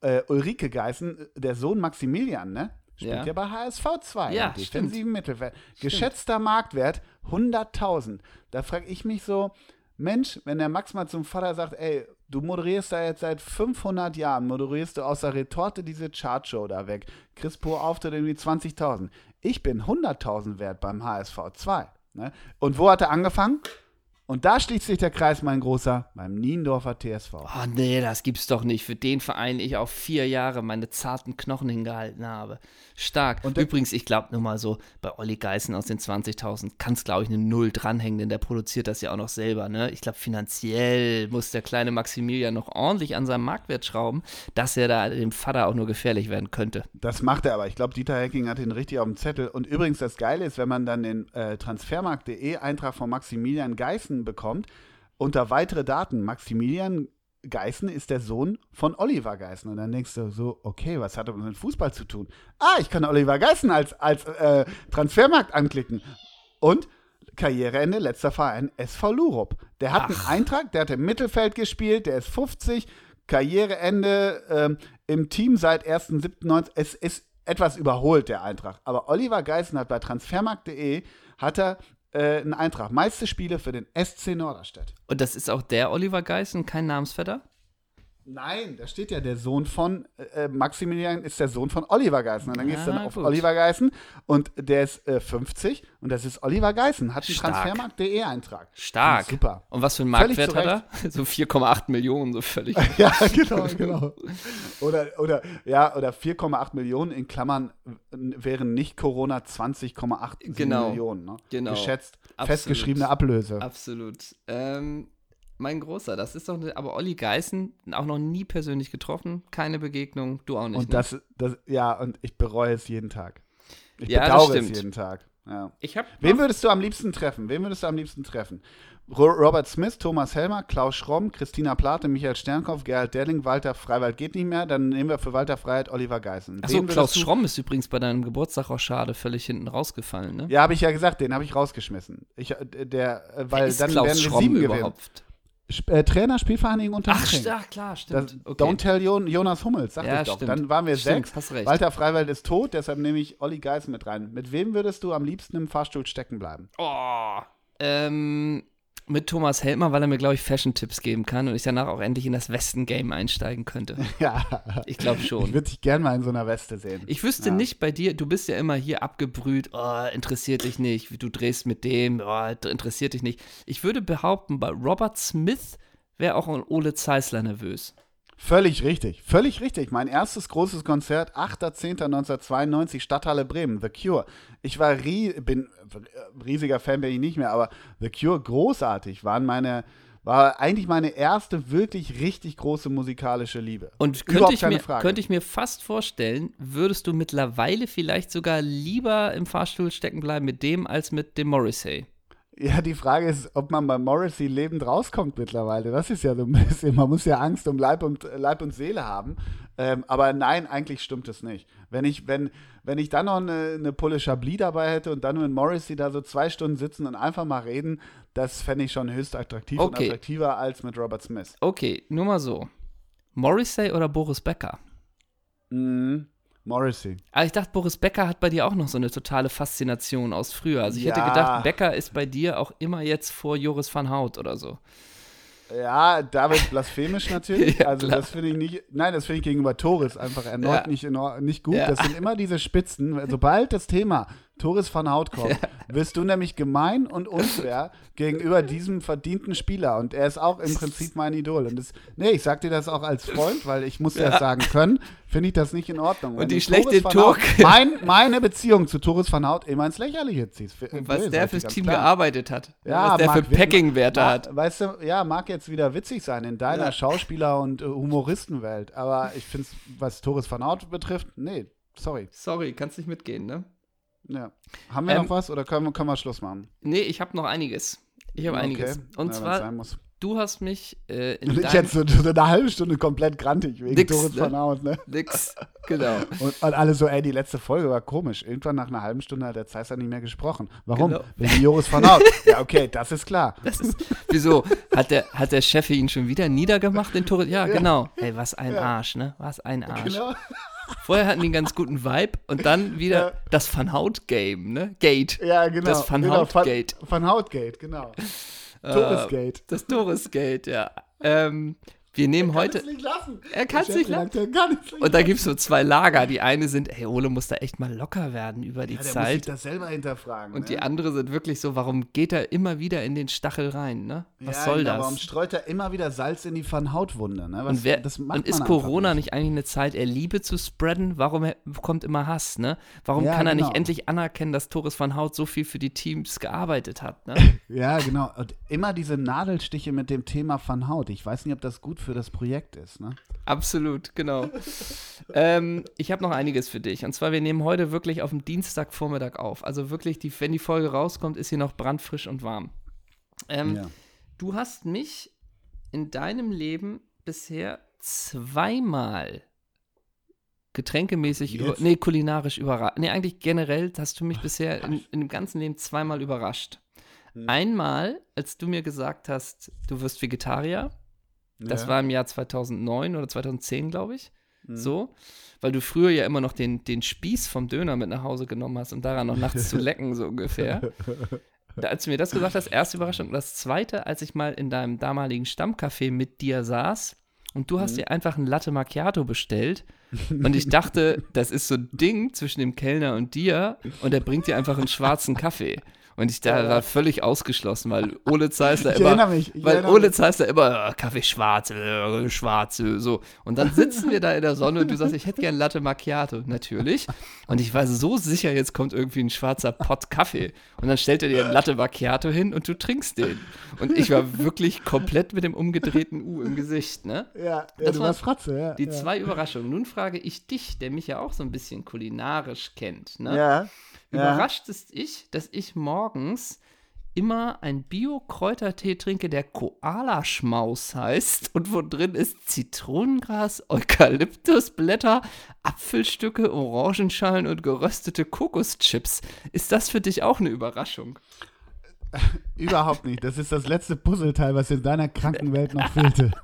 äh, Ulrike Geißen, der Sohn Maximilian, ne? Spielt ja, ja bei HSV 2. Ja, defensiven Mittelfeld. Geschätzter Marktwert 100.000. Da frage ich mich so, Mensch, wenn der Max mal zum Vater sagt, ey, du moderierst da jetzt seit 500 Jahren, moderierst du aus der Retorte diese Chartshow da weg, kriegst pro Auftritt irgendwie 20.000. Ich bin 100.000 wert beim HSV 2. Ne? Und wo hat er angefangen? Und da schließt sich der Kreis, mein Großer, beim Niendorfer TSV. Oh nee, das gibt's doch nicht. Für den Verein ich auch vier Jahre meine zarten Knochen hingehalten habe. Stark. Und Übrigens, ich glaube nur mal so, bei Olli Geißen aus den 20.000 kann es, glaube ich, eine Null dranhängen, denn der produziert das ja auch noch selber. Ne? Ich glaube, finanziell muss der kleine Maximilian noch ordentlich an seinem Marktwert schrauben, dass er da dem Vater auch nur gefährlich werden könnte. Das macht er aber. Ich glaube, Dieter Hecking hat ihn richtig auf dem Zettel. Und übrigens, das Geile ist, wenn man dann den äh, Transfermarkt.de Eintrag von Maximilian Geißen bekommt, unter weitere Daten, Maximilian Geißen ist der Sohn von Oliver Geißen. Und dann denkst du so, okay, was hat das mit Fußball zu tun? Ah, ich kann Oliver Geißen als, als äh, Transfermarkt anklicken. Und Karriereende, letzter Verein, SV Lurup. Der hat Ach. einen Eintrag, der hat im Mittelfeld gespielt, der ist 50, Karriereende ähm, im Team seit 1.7.19. Es ist etwas überholt, der Eintrag. Aber Oliver Geißen hat bei transfermarkt.de hat er äh, einen Eintrag. Meiste Spiele für den SC Norderstedt. Und das ist auch der Oliver Geißen, kein Namensvetter? Nein, da steht ja der Sohn von äh, äh Maximilian ist der Sohn von Oliver Geißen. Und dann gehst du dann ah, auf gut. Oliver Geißen und der ist äh, 50 und das ist Oliver Geißen, hat einen Transfermarkt.de Eintrag. Stark. Super. Und was für einen Marktwert hat er? (laughs) So 4,8 Millionen, so völlig. (laughs) ja, genau, genau. Oder, oder, ja, oder 4,8 Millionen in Klammern wären nicht Corona 20,8 genau. Millionen. Ne? Genau. Geschätzt. Absolut. Festgeschriebene Ablöse. Absolut. Ähm, mein Großer, das ist doch, aber Olli Geißen auch noch nie persönlich getroffen, keine Begegnung, du auch nicht. Und ne? das, das, ja, und ich bereue es jeden Tag. Ich ja, bedauere es jeden Tag. Ja. Wen würdest du am liebsten treffen? Wen würdest du am liebsten treffen? Robert Smith, Thomas Helmer, Klaus Schromm, Christina Plate, Michael Sternkopf, Gerhard Derling, Walter Freiwald geht nicht mehr. Dann nehmen wir für Walter Freiheit Oliver Geißen. Achso, Klaus Schromm ist übrigens bei deinem Geburtstag auch schade völlig hinten rausgefallen, ne? Ja, habe ich ja gesagt, den habe ich rausgeschmissen. Ich, äh, der, äh, weil dann Klaus werden wir Schromm sieben überhaupt? gewinnen. Äh, Trainer, Spielvereinigung und Ach, ach, klar, stimmt. Das, okay. Don't tell Jonas Hummels, sag ja, ich doch. Stimmt. Dann waren wir stimmt, sechs. Hast recht. Walter Freiwald ist tot, deshalb nehme ich Olli Geis mit rein. Mit wem würdest du am liebsten im Fahrstuhl stecken bleiben? Oh, ähm, mit Thomas Helmer, weil er mir, glaube ich, Fashion-Tipps geben kann und ich danach auch endlich in das Westen-Game einsteigen könnte. (laughs) Ja. Ich glaube schon. Ich würde dich gerne mal in so einer Weste sehen. Ich wüsste ja. nicht bei dir, du bist ja immer hier abgebrüht, oh, interessiert dich nicht, du drehst mit dem, oh, interessiert dich nicht. Ich würde behaupten, bei Robert Smith wäre auch ein Ole Zeisler nervös. Völlig richtig, völlig richtig. Mein erstes großes Konzert, 8.10.1992, Stadthalle Bremen, The Cure. Ich war, rie bin, riesiger Fan bin ich nicht mehr, aber The Cure großartig, waren meine, war eigentlich meine erste wirklich richtig große musikalische Liebe. Und könnte ich, mir, könnte ich mir fast vorstellen, würdest du mittlerweile vielleicht sogar lieber im Fahrstuhl stecken bleiben mit dem als mit dem Morrissey? Ja, die Frage ist, ob man bei Morrissey lebend rauskommt mittlerweile. Das ist ja so ein bisschen, man muss ja Angst um Leib und, Leib und Seele haben. Ähm, aber nein, eigentlich stimmt es nicht. Wenn ich, wenn, wenn ich dann noch eine, eine Pulle Chablis dabei hätte und dann mit Morrissey da so zwei Stunden sitzen und einfach mal reden, das fände ich schon höchst attraktiv okay. und attraktiver als mit Robert Smith. Okay, nur mal so. Morrissey oder Boris Becker? Mhm. Morrissey. Aber ich dachte, Boris Becker hat bei dir auch noch so eine totale Faszination aus früher. Also ich ja. hätte gedacht, Becker ist bei dir auch immer jetzt vor Joris van Hout oder so. Ja, David blasphemisch (laughs) natürlich. ja, also klar. das finde ich nicht, nein, das finde ich gegenüber Torres einfach erneut ja. nicht, nicht gut. Das sind immer diese Spitzen. Sobald das Thema Toris van Hout kommt, (laughs) ja. wirst du nämlich gemein und unfair gegenüber diesem verdienten Spieler. Und er ist auch im Prinzip mein Idol. Und das, nee, ich sag dir das auch als Freund, weil ich muss ja. das sagen können, finde ich das nicht in Ordnung. Und die schlechte Tor. (laughs) Mein, meine Beziehung zu Toris van Hout immer ins Lächerliche ziehst. Was nee, der fürs Team klar. gearbeitet hat. Ja, was der für Packing-Werte hat. Weißt du, ja, mag jetzt wieder witzig sein in deiner ja. Schauspieler- und äh, Humoristenwelt. Aber ich finde es, was Toris van Hout betrifft, nee, sorry. Sorry, kannst nicht mitgehen, ne? Ja. Haben wir ähm, noch was oder können wir, können wir Schluss machen? Nee, ich habe noch einiges. Ich habe okay. einiges. Und ja, zwar, du hast mich äh, in Ich (laughs) jetzt so, so, eine halbe Stunde komplett grantig wegen Nix, Doris ne? von Haut, ne? Nix, genau. (laughs) Und, und, alle so, ey, die letzte Folge war komisch. Irgendwann nach einer halben Stunde hat der Zeister nicht mehr gesprochen. Warum? Genau. Wegen Joris von Haut. ja, okay, das ist klar. Das ist, wieso? Hat der, hat der Chef ihn schon wieder niedergemacht, den Torres? Ja, ja, genau. Ey, was ein ja. Arsch, ne? Was ein Arsch. Genau. Vorher hatten die einen ganz guten Vibe und dann wieder ja. das Van Hout Game, ne? Gate. Ja, genau. Das Van genau, Hout Gate. Van, Van Hout Gate, genau. Äh, Torresgate. Das Torresgate, ja. Ähm, wir nehmen er heute. Es nicht lassen. Er kann es nicht lassen. Und da gibt es so zwei Lager. Die eine sind, hey, Ole muss da echt mal locker werden über die ja, der Zeit. Muss sich das selber hinterfragen. Und ne? die andere sind wirklich so, warum geht er immer wieder in den Stachel rein, ne? Was ja, soll genau, das? Warum streut er immer wieder Salz in die Van Hautwunde, ne? Was, und, wer, und ist Corona nicht eigentlich eine Zeit, er Liebe zu spreaden? Warum kommt immer Hass, ne? Warum ja, kann er genau. nicht endlich anerkennen, dass Torres van Hout so viel für die Teams gearbeitet hat, ne? (laughs) ja, genau. Und immer diese Nadelstiche mit dem Thema Van Hout. Ich weiß nicht, ob das gut für das Projekt ist ne? Absolut, genau. (laughs) ähm, ich habe noch einiges für dich. Und zwar, wir nehmen heute wirklich auf dem Dienstagvormittag auf. Also wirklich, die, wenn die Folge rauskommt, ist sie noch brandfrisch und warm. Ähm, ja. Du hast mich in deinem Leben bisher zweimal getränkemäßig, über, nee, kulinarisch überrascht. Nee, eigentlich generell hast du mich bisher in, in dem ganzen Leben zweimal überrascht. Einmal, als du mir gesagt hast, du wirst Vegetarier. Das Ja. war im Jahr 2009 oder 2010, glaube ich. Mhm. So. Weil du früher ja immer noch den, den Spieß vom Döner mit nach Hause genommen hast, um daran noch nachts zu (laughs) lecken, so ungefähr. Da, als du mir das gesagt hast, erste Überraschung. Und das zweite, als ich mal in deinem damaligen Stammcafé mit dir saß und du hast Mhm. dir einfach ein Latte Macchiato bestellt und ich dachte, das ist so ein Ding zwischen dem Kellner und dir und er bringt dir einfach einen schwarzen Kaffee. Und ich da war völlig ausgeschlossen, weil Ole (laughs) Zeissler Ich immer, erinnere mich. Ich weil Ole. Zeissler immer, äh, Kaffee schwarz, äh, schwarz, so. Und dann sitzen wir da in der Sonne und du sagst, ich hätte gern Latte Macchiato, natürlich. Und ich war so sicher, jetzt kommt irgendwie ein schwarzer Pott Kaffee. Und dann stellt er dir ein Latte Macchiato hin und du trinkst den. Und ich war wirklich komplett mit dem umgedrehten U im Gesicht, ne? Ja, ja Das du war warst Fratze, ja. Die ja. zwei Überraschungen. Nun frage ich dich, der mich ja auch so ein bisschen kulinarisch kennt, ne? Ja. Ja. Überrascht es dich, dass ich morgens immer ein Bio-Kräutertee trinke, der Koala-Schmaus heißt und wo drin ist Zitronengras, Eukalyptusblätter, Apfelstücke, Orangenschalen und geröstete Kokoschips. Ist das für dich auch eine Überraschung? (laughs) Überhaupt nicht. Das ist das letzte Puzzleteil, was in deiner kranken Welt noch fehlte. (laughs)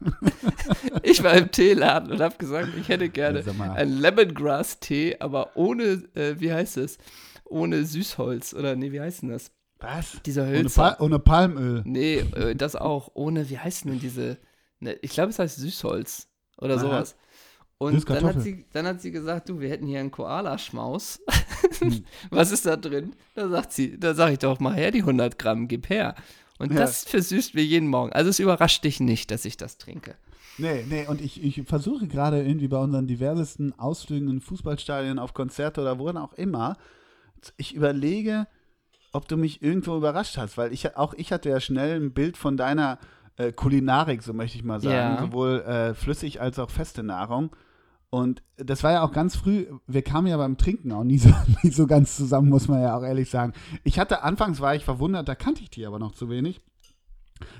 Ich war im Teeladen und habe gesagt, ich hätte gerne Ja, einen Lemongrass-Tee, aber ohne, äh, wie heißt es? Ohne Süßholz oder nee, wie heißt denn das? Was? Dieser Ohne, Hölzer. pa ohne Palmöl. Nee, äh, das auch. Ohne, wie heißt denn diese? Ne, ich glaube, es heißt Süßholz oder Aha. sowas. Und dann hat, sie, dann hat sie gesagt, du, wir hätten hier einen Koala-Schmaus. (laughs) Hm. (laughs) Was ist da drin? Da sagt sie, da sag ich doch mal her, die 100 Gramm, gib her. Und Ja. das versüßt mir jeden Morgen. Also es überrascht dich nicht, dass ich das trinke. Nee, nee, und ich, ich versuche gerade irgendwie bei unseren diversesten Ausflügen in Fußballstadien, auf Konzerte oder wo auch immer, ich überlege, ob du mich irgendwo überrascht hast, weil ich auch ich hatte ja schnell ein Bild von deiner äh, Kulinarik, so möchte ich mal sagen, Ja. sowohl äh, flüssig als auch feste Nahrung. Und das war ja auch ganz früh, wir kamen ja beim Trinken auch nie so, (laughs) nie so ganz zusammen, muss man ja auch ehrlich sagen. Ich hatte, anfangs war ich verwundert, da kannte ich die aber noch zu wenig,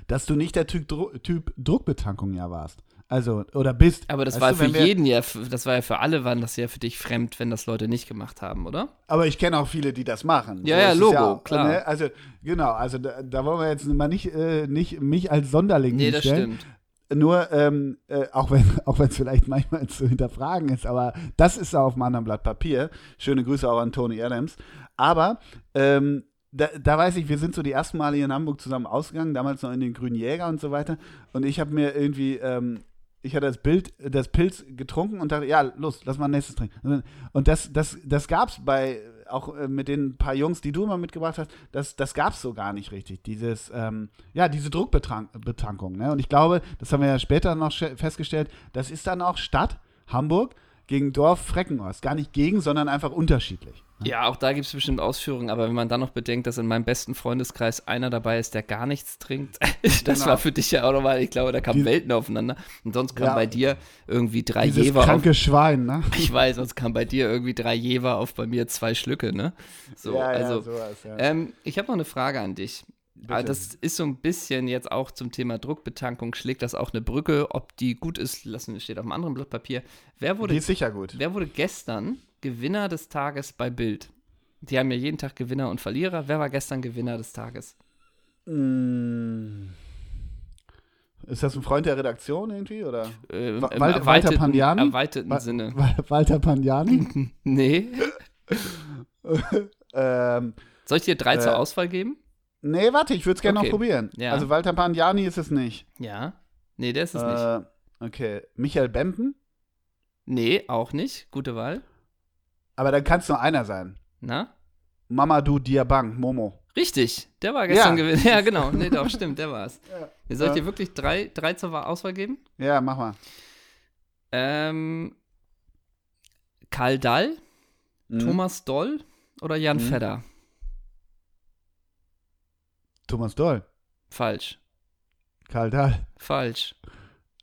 dass du nicht der Typ, typ Druckbetankung ja warst. Also, oder bist. Aber das war du, für jeden ja, das war ja für alle, waren das ja für dich fremd, wenn das Leute nicht gemacht haben, oder? Aber ich kenne auch viele, die das machen. Ja, ja, ist es Logo, auch, klar. Ne? Also, genau, also da, da wollen wir jetzt mal nicht, äh, nicht mich als Sonderling Nee, das hinstellen. stimmt. Nur, ähm, äh, auch wenn (laughs) auch es vielleicht manchmal zu hinterfragen ist, aber das ist auf einem anderen Blatt Papier. Schöne Grüße auch an Tony Adams. Aber ähm, da, da weiß ich, wir sind so die ersten Male hier in Hamburg zusammen ausgegangen, damals noch in den Grünen Jäger und so weiter. Und ich habe mir irgendwie, ähm, ich hatte das Bild, das Pilz getrunken und dachte, ja, los, lass mal ein nächstes trinken. Und das, das, das gab es bei, auch äh, mit den paar Jungs, die du immer mitgebracht hast, das, das gab es so gar nicht richtig. Dieses, ähm, ja, diese Druckbetankung. Ne? Und ich glaube, das haben wir ja später noch festgestellt, das ist dann auch Stadt, Hamburg, gegen Dorf Freckenhorst. Gar nicht gegen, sondern einfach unterschiedlich. Ja, auch da gibt es bestimmt Ausführungen, aber wenn man dann noch bedenkt, dass in meinem besten Freundeskreis einer dabei ist, der gar nichts trinkt, (laughs) das Genau. war für dich ja auch nochmal, ich glaube, da kamen Die- Welten aufeinander. Und sonst kam Ja. bei dir irgendwie drei Dieses Jever auf. kranke Schwein, ne? (laughs) Ich weiß, sonst kam bei dir irgendwie drei Jever auf, bei mir zwei Schlücke, ne? So, ja, ja, also, sowas, ja. ähm, ich habe noch eine Frage an dich. Bitte. Das ist so ein bisschen jetzt auch zum Thema Druckbetankung, schlägt das auch eine Brücke. Ob die gut ist, lassen steht auf einem anderen Blatt Papier. Wer Die wurde, ist sicher gut. wer wurde gestern Gewinner des Tages bei Bild? Die haben ja jeden Tag Gewinner und Verlierer. Wer war gestern Gewinner des Tages? Mm. Ist das ein Freund der Redaktion irgendwie? Oder? Äh, Wa- Im Walter- Walter Pandiani? erweiterten Wa- Sinne. Wa- (laughs) Walter Pandiani? (laughs) Nee. (laughs) ähm, Soll ich dir drei Äh, zur Auswahl geben? Nee, warte, ich würde es gerne Okay. noch probieren. Ja. Also Walter Pandiani ist es nicht. Ja. Nee, der ist es nicht. Äh, okay. Michael Bempen? Nee, auch nicht. Gute Wahl. Aber dann kann es nur einer sein. Na? Mamadou Diabang, Momo. Richtig, der war gestern Ja. Gewinner. (laughs) Ja, genau. Nee, doch, stimmt, der war es. (laughs) Ja. Soll ich Ja. dir wirklich drei, drei zur Auswahl geben? Ja, mach mal. Ähm, Karl Dall, Mhm. Thomas Doll oder Jan Mhm. Fedder? Thomas Doll. Falsch. Karl Dahl. Falsch.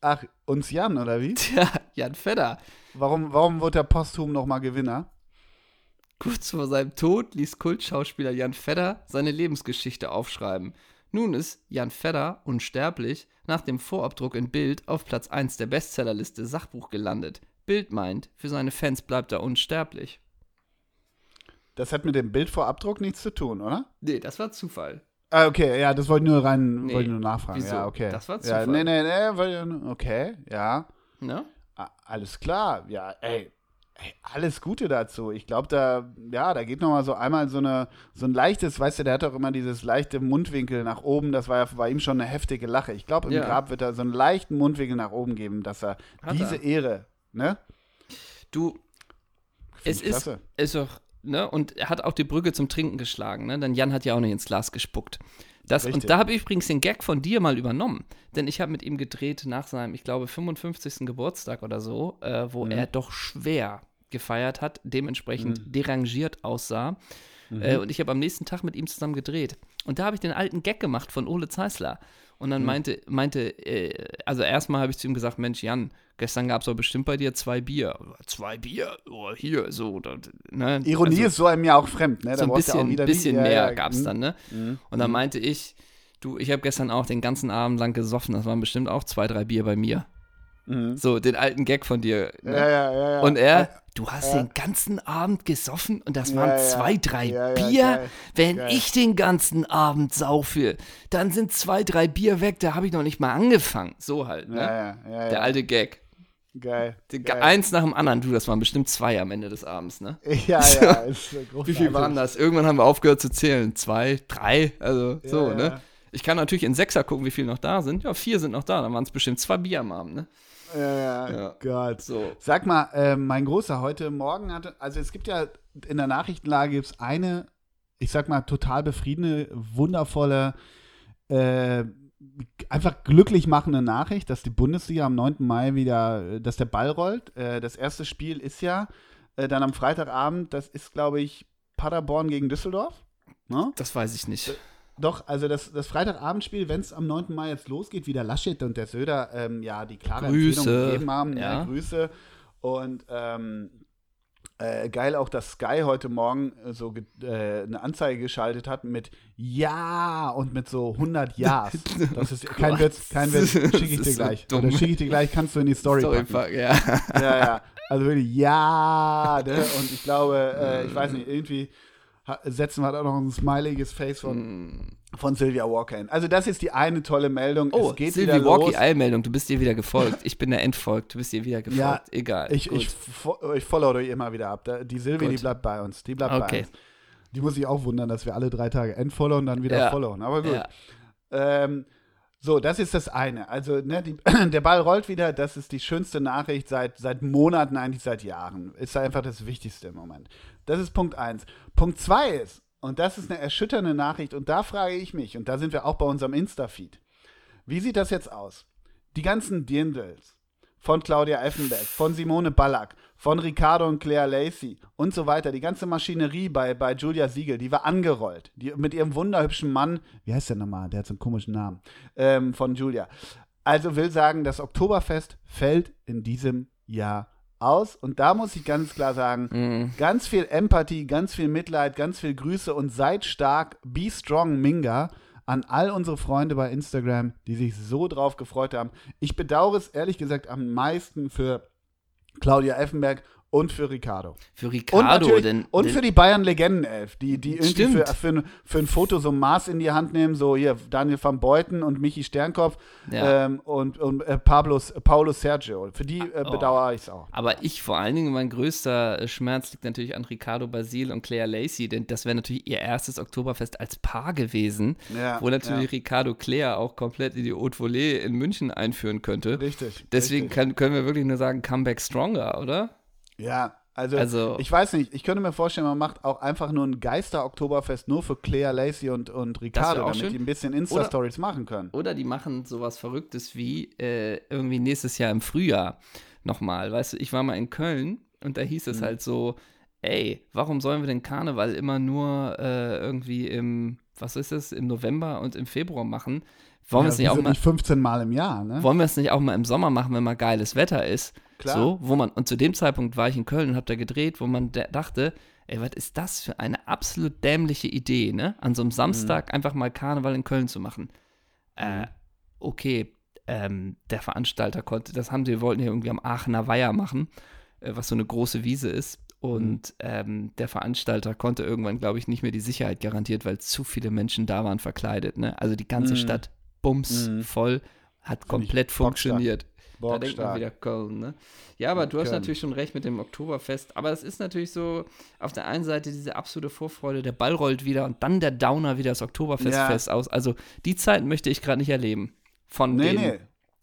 Ach, uns Jan, oder wie? (laughs) Tja, Jan Fedder. Warum, warum wird der posthum nochmal Gewinner? Kurz vor seinem Tod ließ Kultschauspieler Jan Fedder seine Lebensgeschichte aufschreiben. Nun ist Jan Fedder, unsterblich, nach dem Vorabdruck in Bild auf Platz 1 der Bestsellerliste Sachbuch gelandet. Bild meint, für seine Fans bleibt er unsterblich. Das hat mit dem Bildvorabdruck nichts zu tun, oder? Nee, das war Zufall. Ah, okay, ja, das wollte ich nur rein, Nee. wollte ich nur nachfragen. Wieso? Ja, okay. Das war Ja, Zufall. nee, nee, nee, wollte- okay, ja. Ne? Ah, Alles klar, ja, ey, ey alles Gute dazu. Ich glaube, da, ja, da geht noch mal so einmal so eine, so ein leichtes, weißt du, der hat doch immer dieses leichte Mundwinkel nach oben. Das war ja bei ihm schon eine heftige Lache. Ich glaube, im Ja. Grab wird er so einen leichten Mundwinkel nach oben geben, dass er Hat diese er. Ehre, ne? Du, es ist, klasse. ist doch, ne? Und er hat auch die Brücke zum Trinken geschlagen, ne? Denn Jan hat ja auch nicht ins Glas gespuckt. Das, Richtig. und da habe ich übrigens den Gag von dir mal übernommen. Denn ich habe mit ihm gedreht nach seinem, ich glaube, 55. Geburtstag oder so, äh, wo Mhm. er doch schwer gefeiert hat, dementsprechend Mhm. derangiert aussah. Äh, und ich habe am nächsten Tag mit ihm zusammen gedreht. Und da habe ich den alten Gag gemacht von Ole Zeisler. Und Mhm. dann meinte, meinte, äh, also erstmal habe ich zu ihm gesagt, Mensch, Jan, gestern gab es doch bestimmt bei dir zwei Bier. Zwei Bier, oh, hier, so. Da, ne? Ironie also, ist so einem ja auch fremd, ne? Da so ein bisschen, wieder bisschen nicht- ja, mehr ja, gab es mhm. dann, ne? Und dann meinte ich, du, ich habe gestern auch den ganzen Abend lang gesoffen. Das waren bestimmt auch zwei, drei Bier bei mir. Mhm. So, den alten Gag von dir. Ne? Ja, ja, ja, ja. Und er, du hast den ganzen Abend gesoffen und das Ja, waren ja. zwei, drei Ja, ja, Bier. geil. Wenn Geil. ich den ganzen Abend saufe, dann sind zwei, drei Bier weg, da habe ich noch nicht mal angefangen. So halt, ne? ja, ja, ja, ja. Der alte Gag. Geil. Geil. eins nach dem anderen. Du, das waren bestimmt zwei am Ende des Abends, ne? (laughs) Ja, ja, (laughs) ist äh, Wie viel waren das? Irgendwann haben wir aufgehört zu zählen. Zwei, drei, also so, ja. ne? Ich kann natürlich in Sechser gucken, wie viele noch da sind. Ja, vier sind noch da. Dann waren es bestimmt zwei Bier am Abend, ne? Ja, ja, Ja. Gott. So. Sag mal, äh, mein Großer heute Morgen hatte, also es gibt ja in der Nachrichtenlage gibt es eine, ich sag mal, total befriedene, wundervolle, äh, einfach glücklich machende Nachricht, dass die Bundesliga am 9. Mai wieder, äh, dass der Ball rollt. Äh, das erste Spiel ist ja äh, dann am Freitagabend, das ist, glaube ich, Paderborn gegen Düsseldorf. Ne? Das weiß ich nicht. Doch, also das, das Freitagabendspiel, wenn es am 9. Mai jetzt losgeht, wie der Laschet und der Söder ähm, ja die klare Grüße. Empfehlung gegeben haben. Ja. Ja. Grüße. Und ähm, äh, geil auch, dass Sky heute Morgen äh, so äh, eine Anzeige geschaltet hat mit Ja und mit so 100 Ja's. (laughs) Das ist kein Witz, kein Witz. (laughs) Schicke ich dir so gleich. Oder schicke ich dir gleich, kannst du in die Story, Sorry, packen. fuck, ja. Ja, ja. Also wirklich, ja. Ne? Und ich glaube, äh, ich weiß nicht, irgendwie setzen wir da noch ein smiliges Face von, von Sylvia Walker hin. Also das ist die eine tolle Meldung. Oh, es geht Walkie, los. Eilmeldung, du bist ihr wieder gefolgt. Ich bin der Entfolgt, du bist ihr wieder gefolgt. Ja, Egal. Ich, gut. ich, ich follow euch immer wieder ab. Die Sylvie, Gut. die bleibt bei uns. Die bleibt bei Okay. uns. Die muss sich auch wundern, dass wir alle drei Tage entfollowen und dann wieder Ja. followen. Aber gut. Ja. Ähm, so, das ist das eine. Also, ne, die, (clears throat) der Ball rollt wieder. Das ist die schönste Nachricht seit, seit Monaten, eigentlich seit Jahren. Ist einfach das Wichtigste im Moment. Das ist Punkt eins. Punkt zwei ist, und das ist eine erschütternde Nachricht, und da frage ich mich, und da sind wir auch bei unserem Insta-Feed. Wie sieht das jetzt aus? Die ganzen Dirndls von Claudia Effenberg, von Simone Ballack, von Ricardo und Claire Lacey und so weiter, die ganze Maschinerie bei, bei Julia Siegel, die war angerollt. Die, mit ihrem wunderhübschen Mann, wie heißt der nochmal? Der hat so einen komischen Namen, ähm, von Julia. Also will sagen, das Oktoberfest fällt in diesem Jahr aus. Und da muss ich ganz klar sagen, Mhm. ganz viel Empathie, ganz viel Mitleid, ganz viel Grüße und seid stark, be strong, Minga, an all unsere Freunde bei Instagram, die sich so drauf gefreut haben. Ich bedauere es ehrlich gesagt am meisten für Claudia Effenberg und für Ricardo. Für Und, Ricardo, natürlich, denn, und denn für die Bayern-Legenden-Elf, die, die irgendwie für, für, ein- für ein Foto so ein Maß in die Hand nehmen, so hier Daniel van Beuten und Michi Sternkopf Ja. ähm, und, und äh, Pablos, Paulo Sergio. Für die äh, Oh. bedauere ich es auch. Aber ich vor allen Dingen, mein größter äh, Schmerz liegt natürlich an Ricardo Basil und Claire Lacey, denn das wäre natürlich ihr erstes Oktoberfest als Paar gewesen, Ja, wo natürlich ja. Ricardo Claire auch komplett in die Haute Volée in München einführen könnte. Richtig. Deswegen richtig. kann, können wir wirklich nur sagen, Comeback Stronger, oder? Ja, also, Also- ich weiß nicht, ich könnte mir vorstellen, man macht auch einfach nur ein Geister-Oktoberfest nur für Claire Lacey und, und Ricardo, damit schön. die ein bisschen Insta-Stories machen können. Oder die machen sowas Verrücktes wie äh, irgendwie nächstes Jahr im Frühjahr nochmal. Weißt du, ich war mal in Köln und da hieß es Mhm. halt so, ey, warum sollen wir den Karneval immer nur äh, irgendwie im, was ist es, im November und im Februar machen? Wollen wir es nicht auch mal, nicht 15 Mal im Jahr, ne? wollen wir es nicht auch mal im Sommer machen, wenn mal geiles Wetter ist? Klar. So, wo man, und zu dem Zeitpunkt war ich in Köln und habe da gedreht, wo man da- dachte, ey, was ist das für eine absolut dämliche Idee, ne? An so einem Samstag mhm. einfach mal Karneval in Köln zu machen. Äh, mhm. okay, ähm, der Veranstalter konnte, das haben sie, wollten ja irgendwie am Aachener Weiher machen, äh, was so eine große Wiese ist. Und mhm. ähm, der Veranstalter konnte irgendwann, glaube ich, nicht mehr die Sicherheit garantiert, weil zu viele Menschen da waren verkleidet. Ne? Also die ganze mhm. Stadt bums mhm. voll, hat komplett funktioniert. Da denkt man wieder Köln, ne? Ja, aber du hast natürlich schon recht mit dem Oktoberfest. Aber es ist natürlich so, auf der einen Seite diese absolute Vorfreude, der Ball rollt wieder und dann der Downer wieder das Oktoberfestfest ja. aus. Also die Zeit möchte ich gerade nicht erleben. Von nee, den, nee.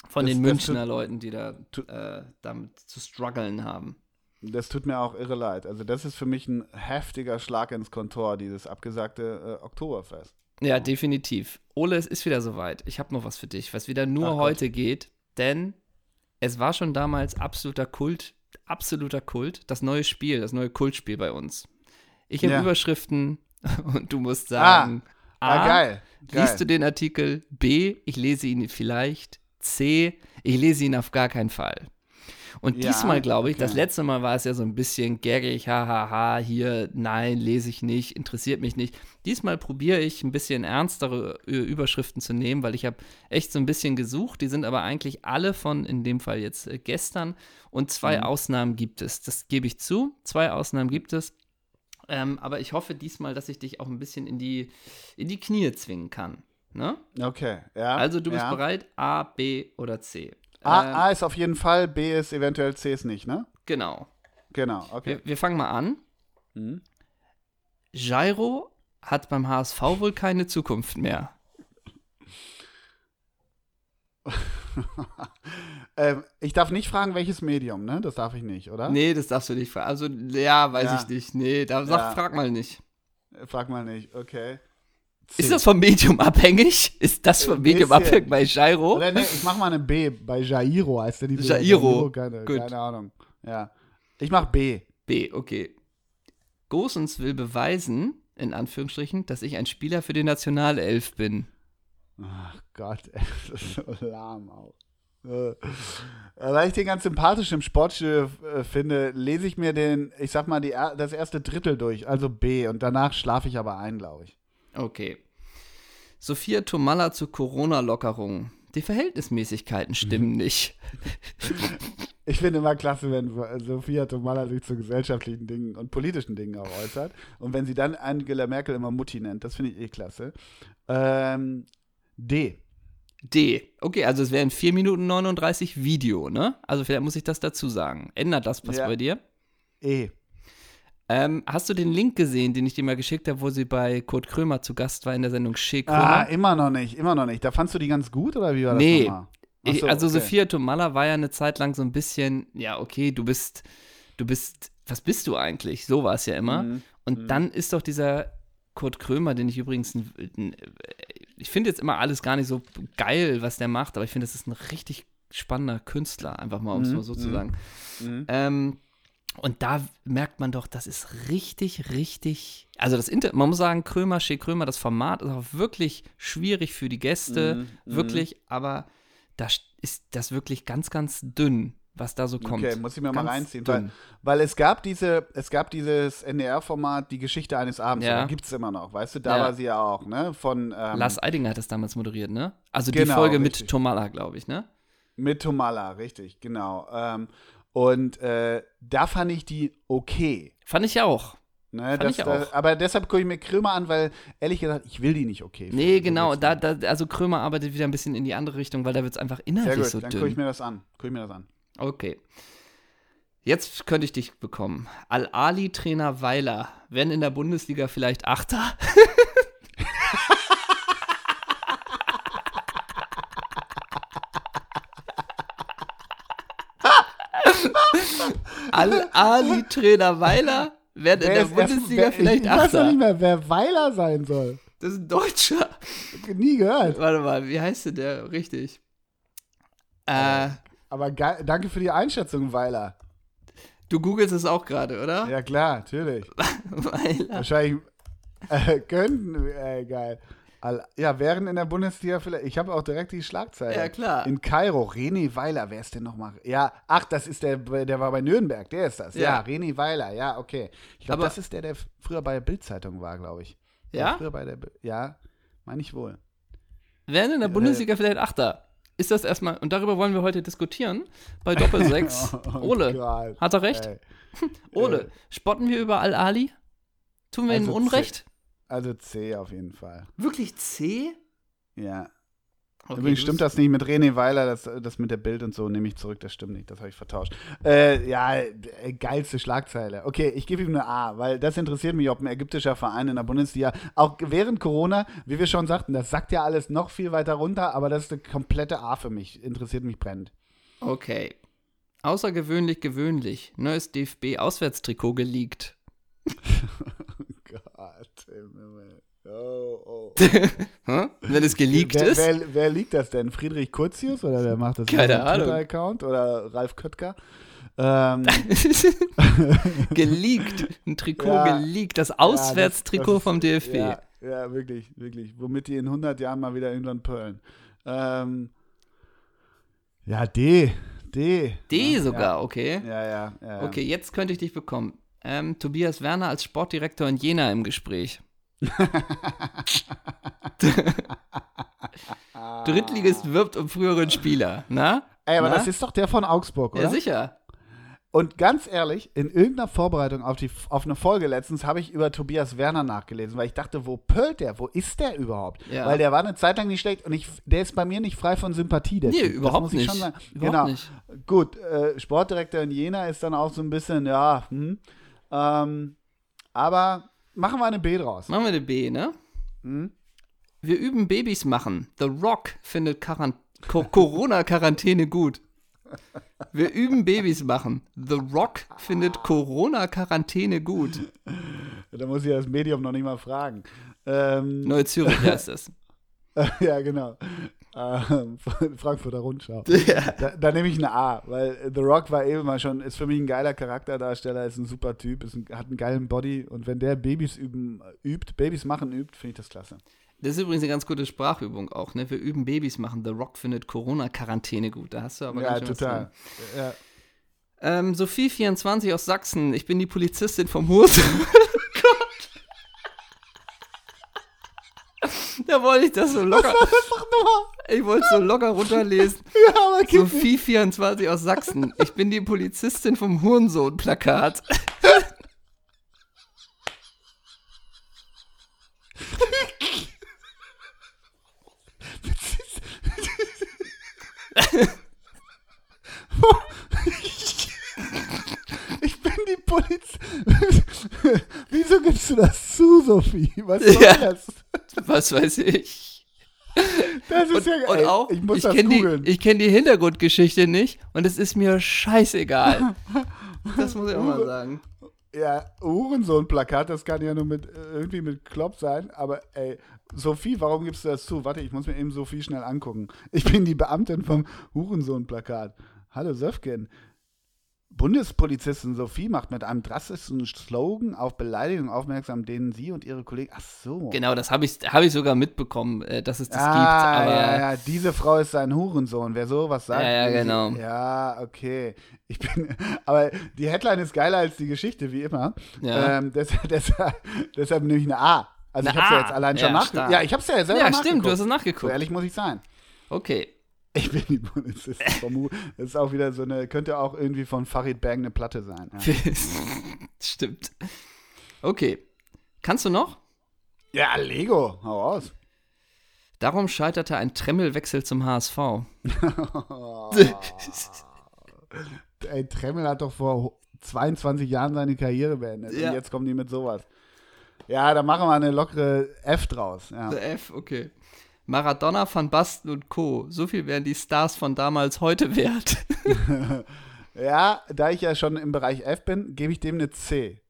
Von das, den Münchner Leuten, die da äh, damit zu strugglen haben. Das tut mir auch irre leid. Also das ist für mich ein heftiger Schlag ins Kontor, dieses abgesagte äh, Oktoberfest. Ja, definitiv. Ole, es ist wieder soweit. Ich habe noch was für dich, was wieder nur Ach heute Gott. geht, denn es war schon damals absoluter Kult, absoluter Kult, das neue Spiel, das neue Kultspiel bei uns. Ich habe ja. Überschriften (laughs) und du musst sagen, ah, A, ah, geil, geil. liest du den Artikel, B, ich lese ihn vielleicht, C, ich lese ihn auf gar keinen Fall. Und ja, diesmal glaube ich, okay. das letzte Mal war es ja so ein bisschen gärig, hahaha, hier, nein, lese ich nicht, interessiert mich nicht. Diesmal probiere ich ein bisschen ernstere Überschriften zu nehmen, weil ich habe echt so ein bisschen gesucht. Die sind aber eigentlich alle von, in dem Fall jetzt äh, gestern. Und zwei mhm. Ausnahmen gibt es. Das gebe ich zu. Zwei Ausnahmen gibt es. Ähm, aber ich hoffe diesmal, dass ich dich auch ein bisschen in die, in die Knie zwingen kann. Ne? Okay, ja. Also du bist ja. bereit, A, B oder C. A, ähm, A, ist auf jeden Fall, B ist eventuell, C ist nicht, ne? Genau. Genau, okay. Wir, wir fangen mal an. Mhm. Jairo hat beim HSV wohl keine Zukunft mehr. (laughs) ähm, ich darf nicht fragen, welches Medium, ne? Das darf ich nicht, oder? Nee, das darfst du nicht fragen. Also, ja, weiß ja. ich nicht. Nee, da, sag, ja. frag mal nicht. Frag mal nicht, okay. Ist das vom Medium abhängig? Ist das vom Medium abhängig bei Jairo? Oder nee, ich mach mal eine B. Bei Jairo heißt der die Jairo. Jairo keine, keine, Ahnung. Ja. Ich mach B. B, okay. Gosens will beweisen, in Anführungsstrichen, dass ich ein Spieler für die Nationalelf bin. Ach Gott, (laughs) das ist so lahm auch. Äh, weil ich den ganz sympathisch im Sportstudio äh, finde, lese ich mir den, ich sag mal, die, das erste Drittel durch, also B, und danach schlafe ich aber ein, glaube ich. Okay. Sophia Tomalla zur Corona-Lockerung. Die Verhältnismäßigkeiten stimmen nicht. (laughs) Ich finde immer klasse, wenn Sophia Tomalla sich zu gesellschaftlichen Dingen und politischen Dingen auch äußert. Und wenn sie dann Angela Merkel immer Mutti nennt, das finde ich eh klasse. Ähm, D. D. Okay, also es wären 4 Minuten 39 Video, ne? Also vielleicht muss ich das dazu sagen. Ändert das was ja. bei dir? E. Ähm, hast du den Link gesehen, den ich dir mal geschickt habe, wo sie bei Kurt Krömer zu Gast war in der Sendung Schick? Ah, immer noch nicht, immer noch nicht. Da fandst du die ganz gut oder wie war das nee. nochmal? Nee, also okay. Sophia Tomalla war ja eine Zeit lang so ein bisschen, ja, okay, du bist, du bist, was bist du eigentlich? So war es ja immer. Mhm. Und mhm. dann ist doch dieser Kurt Krömer, den ich übrigens, ich finde jetzt immer alles gar nicht so geil, was der macht, aber ich finde, das ist ein richtig spannender Künstler, einfach mal, um es mhm. mal so zu mhm. sagen. Mhm. Ähm, und da merkt man doch, das ist richtig, richtig. Also das Inter man muss sagen, Krömer, Shea Krömer, das Format ist auch wirklich schwierig für die Gäste, mm, wirklich, mm. aber da ist das wirklich ganz, ganz dünn, was da so kommt. Okay, muss ich mir ganz mal reinziehen, weil, weil, es gab diese, es gab dieses NDR-Format, die Geschichte eines Abends, ja. gibt es immer noch, weißt du, da ja. war sie ja auch, ne? Von ähm, Lars Eidinger hat das damals moderiert, ne? Also genau, die Folge richtig. mit Tomala, glaube ich, ne? Mit Tomala, richtig, genau. Ähm, und äh, da fand ich die okay. Fand ich auch. Ne, das, auch. aber deshalb gucke ich mir Krömer an, weil ehrlich gesagt, ich will die nicht okay. Finden. Nee, genau. Da, da, also Krömer arbeitet wieder ein bisschen in die andere Richtung, weil da wird es einfach inhaltlich Sehr gut, so dann dünn. gucke ich mir das an. Guck ich mir das an. Okay. Jetzt könnte ich dich bekommen. Al-Ali-Trainer Weiler werden in der Bundesliga vielleicht Achter? (laughs) Al-Ali-Trainer (laughs) Weiler werden in der Bundesliga erst, wer, vielleicht ich Achter. Ich weiß doch nicht mehr, wer Weiler sein soll. Das ist ein Deutscher. Nie gehört. Warte mal, wie heißt denn der richtig? Äh, Aber danke für die Einschätzung, Weiler. Du googelst es auch gerade, oder? Ja, klar, natürlich. (laughs) Weiler. Wahrscheinlich äh, (laughs) könnten, äh, geil. Ja, wären in der Bundesliga vielleicht. Ich habe auch direkt die Schlagzeile. Ja, klar. In Kairo, René Weiler, wer ist denn nochmal? Ja, ach, das ist der, der war bei Nürnberg, der ist das. Ja, Ja. René Weiler, ja, okay. Ich glaube, das ist der, der früher bei der Bildzeitung war, glaube ich. Der Ja? Früher bei der, ja, meine ich wohl. Werden in der Bundesliga vielleicht Achter? Ist das erstmal, und darüber wollen wir heute diskutieren, bei (laughs) Doppel 6. Oh Ole, Gott, hat er recht? ey. (laughs) Ole, spotten wir über Al-Ali? Tun wir ihm Also Unrecht? Also C auf jeden Fall. Wirklich C? Ja. Okay, Übrigens stimmt das nicht mit René Weiler, das, das mit der Bild und so nehme ich zurück, das stimmt nicht, das habe ich vertauscht. Äh, ja, äh, geilste Schlagzeile. Okay, ich gebe ihm eine A, weil das interessiert mich, ob ein ägyptischer Verein in der Bundesliga, auch während Corona, wie wir schon sagten, das sackt ja alles noch viel weiter runter, aber das ist eine komplette A für mich, interessiert mich brennend. Okay. Außergewöhnlich gewöhnlich. Neues DFB-Auswärtstrikot geleakt. (laughs) Oh, oh. (laughs) Wenn es geleakt wer, ist? Wer, wer liegt das denn? Friedrich Kurzius oder wer macht das? Keine Ahnung. Twitter-Account oder Ralf Köttker? Ähm, (laughs) geleakt. Ein Trikot Ja. geleakt. Das Ja, das- Auswärtstrikot das ist- vom DFB. Ja, ja, wirklich, wirklich. Womit die in 100 Jahren mal wieder irgendwann pöllen. Ähm, ja, D. D. D ja, sogar, okay. Ja, ja, ja. ja. Okay, jetzt könnte ich dich bekommen. Ähm, Tobias Werner als Sportdirektor in Jena im Gespräch. (laughs) Drittligist wirbt um früheren Spieler. Na? Ey, aber Na? das ist doch der von Augsburg, oder? Ja, sicher. Und ganz ehrlich, in irgendeiner Vorbereitung auf, die, auf eine Folge letztens habe ich über Tobias Werner nachgelesen, weil ich dachte, wo pölt der? Wo ist der überhaupt? Ja. Weil der war eine Zeit lang nicht schlecht und ich, der ist bei mir nicht frei von Sympathie. Der Nee, Typ. Das überhaupt muss ich nicht. Schon sagen. Überhaupt genau. nicht. Gut, äh, Sportdirektor in Jena ist dann auch so ein bisschen, ja, hm. Ähm, aber machen wir eine B draus. Machen wir eine B, ne? Hm? Wir üben Babys machen. The Rock findet Quarant Co Corona-Quarantäne gut. Wir üben Babys machen. The Rock findet Corona-Quarantäne gut. (laughs) Da muss ich das Medium noch nicht mal fragen. Ähm, Neue Zürich heißt es. (laughs) ja, genau. Ähm, (laughs) Frankfurter Rundschau. (laughs) Ja. Da, da nehme ich eine A, weil The Rock war eben mal schon, ist für mich ein geiler Charakterdarsteller, ist ein super Typ, ist ein, hat einen geilen Body und wenn der Babys üben, übt, Babys machen übt, finde ich das klasse. Das ist übrigens eine ganz gute Sprachübung auch, ne? Wir üben Babys machen. The Rock findet Corona-Quarantäne gut. Da hast du aber ja, ganz schön was total. dran. Ja. Ähm, Sophie24 aus Sachsen. Ich bin die Polizistin vom Hus. (laughs) Da wollte ich das so locker. Ich wollte es so locker runterlesen. (laughs) ja, aber gib mir- Sophie24 aus Sachsen. Ich bin die Polizistin vom Hurensohn-Plakat. (laughs) Ich bin die Polizei. (laughs) Wieso gibst du das zu, Sophie? Was soll Ja. das? Was weiß ich. Das ist Und, ja und ey, auch, ich muss ich das kenne googeln. die, ich kenn die Hintergrundgeschichte nicht und es ist mir scheißegal. (laughs) Das muss ich auch mal sagen. Ja, Hurensohn-Plakat, das kann ja nur mit äh, irgendwie mit Klopp sein, aber ey, Sophie, warum gibst du das zu? Warte, ich muss mir eben Sophie schnell angucken. Ich bin die Beamtin vom Hurensohn-Plakat. Hallo Söfgen. Bundespolizistin Sophie macht mit einem drastischen Slogan auf Beleidigungen aufmerksam, denen sie und ihre Kollegen. Ach so. Genau, das habe ich, hab ich sogar mitbekommen, äh, dass es das ah, gibt. Aber ja, ja, diese Frau ist ein Hurensohn. Wer sowas sagt. Ja, ja, den sie- genau. Ja, okay. Ich bin, (laughs) aber die Headline ist geiler als die Geschichte, wie immer. Ja. Ähm, deshalb, (laughs) deshalb, deshalb nehme ich eine A. Also Eine ich habe es ja jetzt allein schon Ja, nachgeguckt. Ja, ich habe es ja selber ja, stimmt, du hast es So nachgeguckt. ehrlich muss ich sein. Okay. Ich bin die (laughs) Hu. Das ist auch wieder so eine, könnte auch irgendwie von Farid Bang eine Platte sein. Ja, (laughs) Stimmt. Okay. Kannst du noch? ja Lego, hau raus. Darum scheiterte ein Tremmelwechsel zum HSV. (laughs) Ey, Tremmel hat doch vor 22 Jahren seine Karriere beendet. Ja. Und jetzt kommen die mit sowas. Ja, da machen wir eine lockere F draus. Ja. F, okay. Maradona, Van Basten und Co. So viel wären die Stars von damals heute wert. (laughs) ja, da ich ja schon im Bereich F bin, gebe ich dem eine C.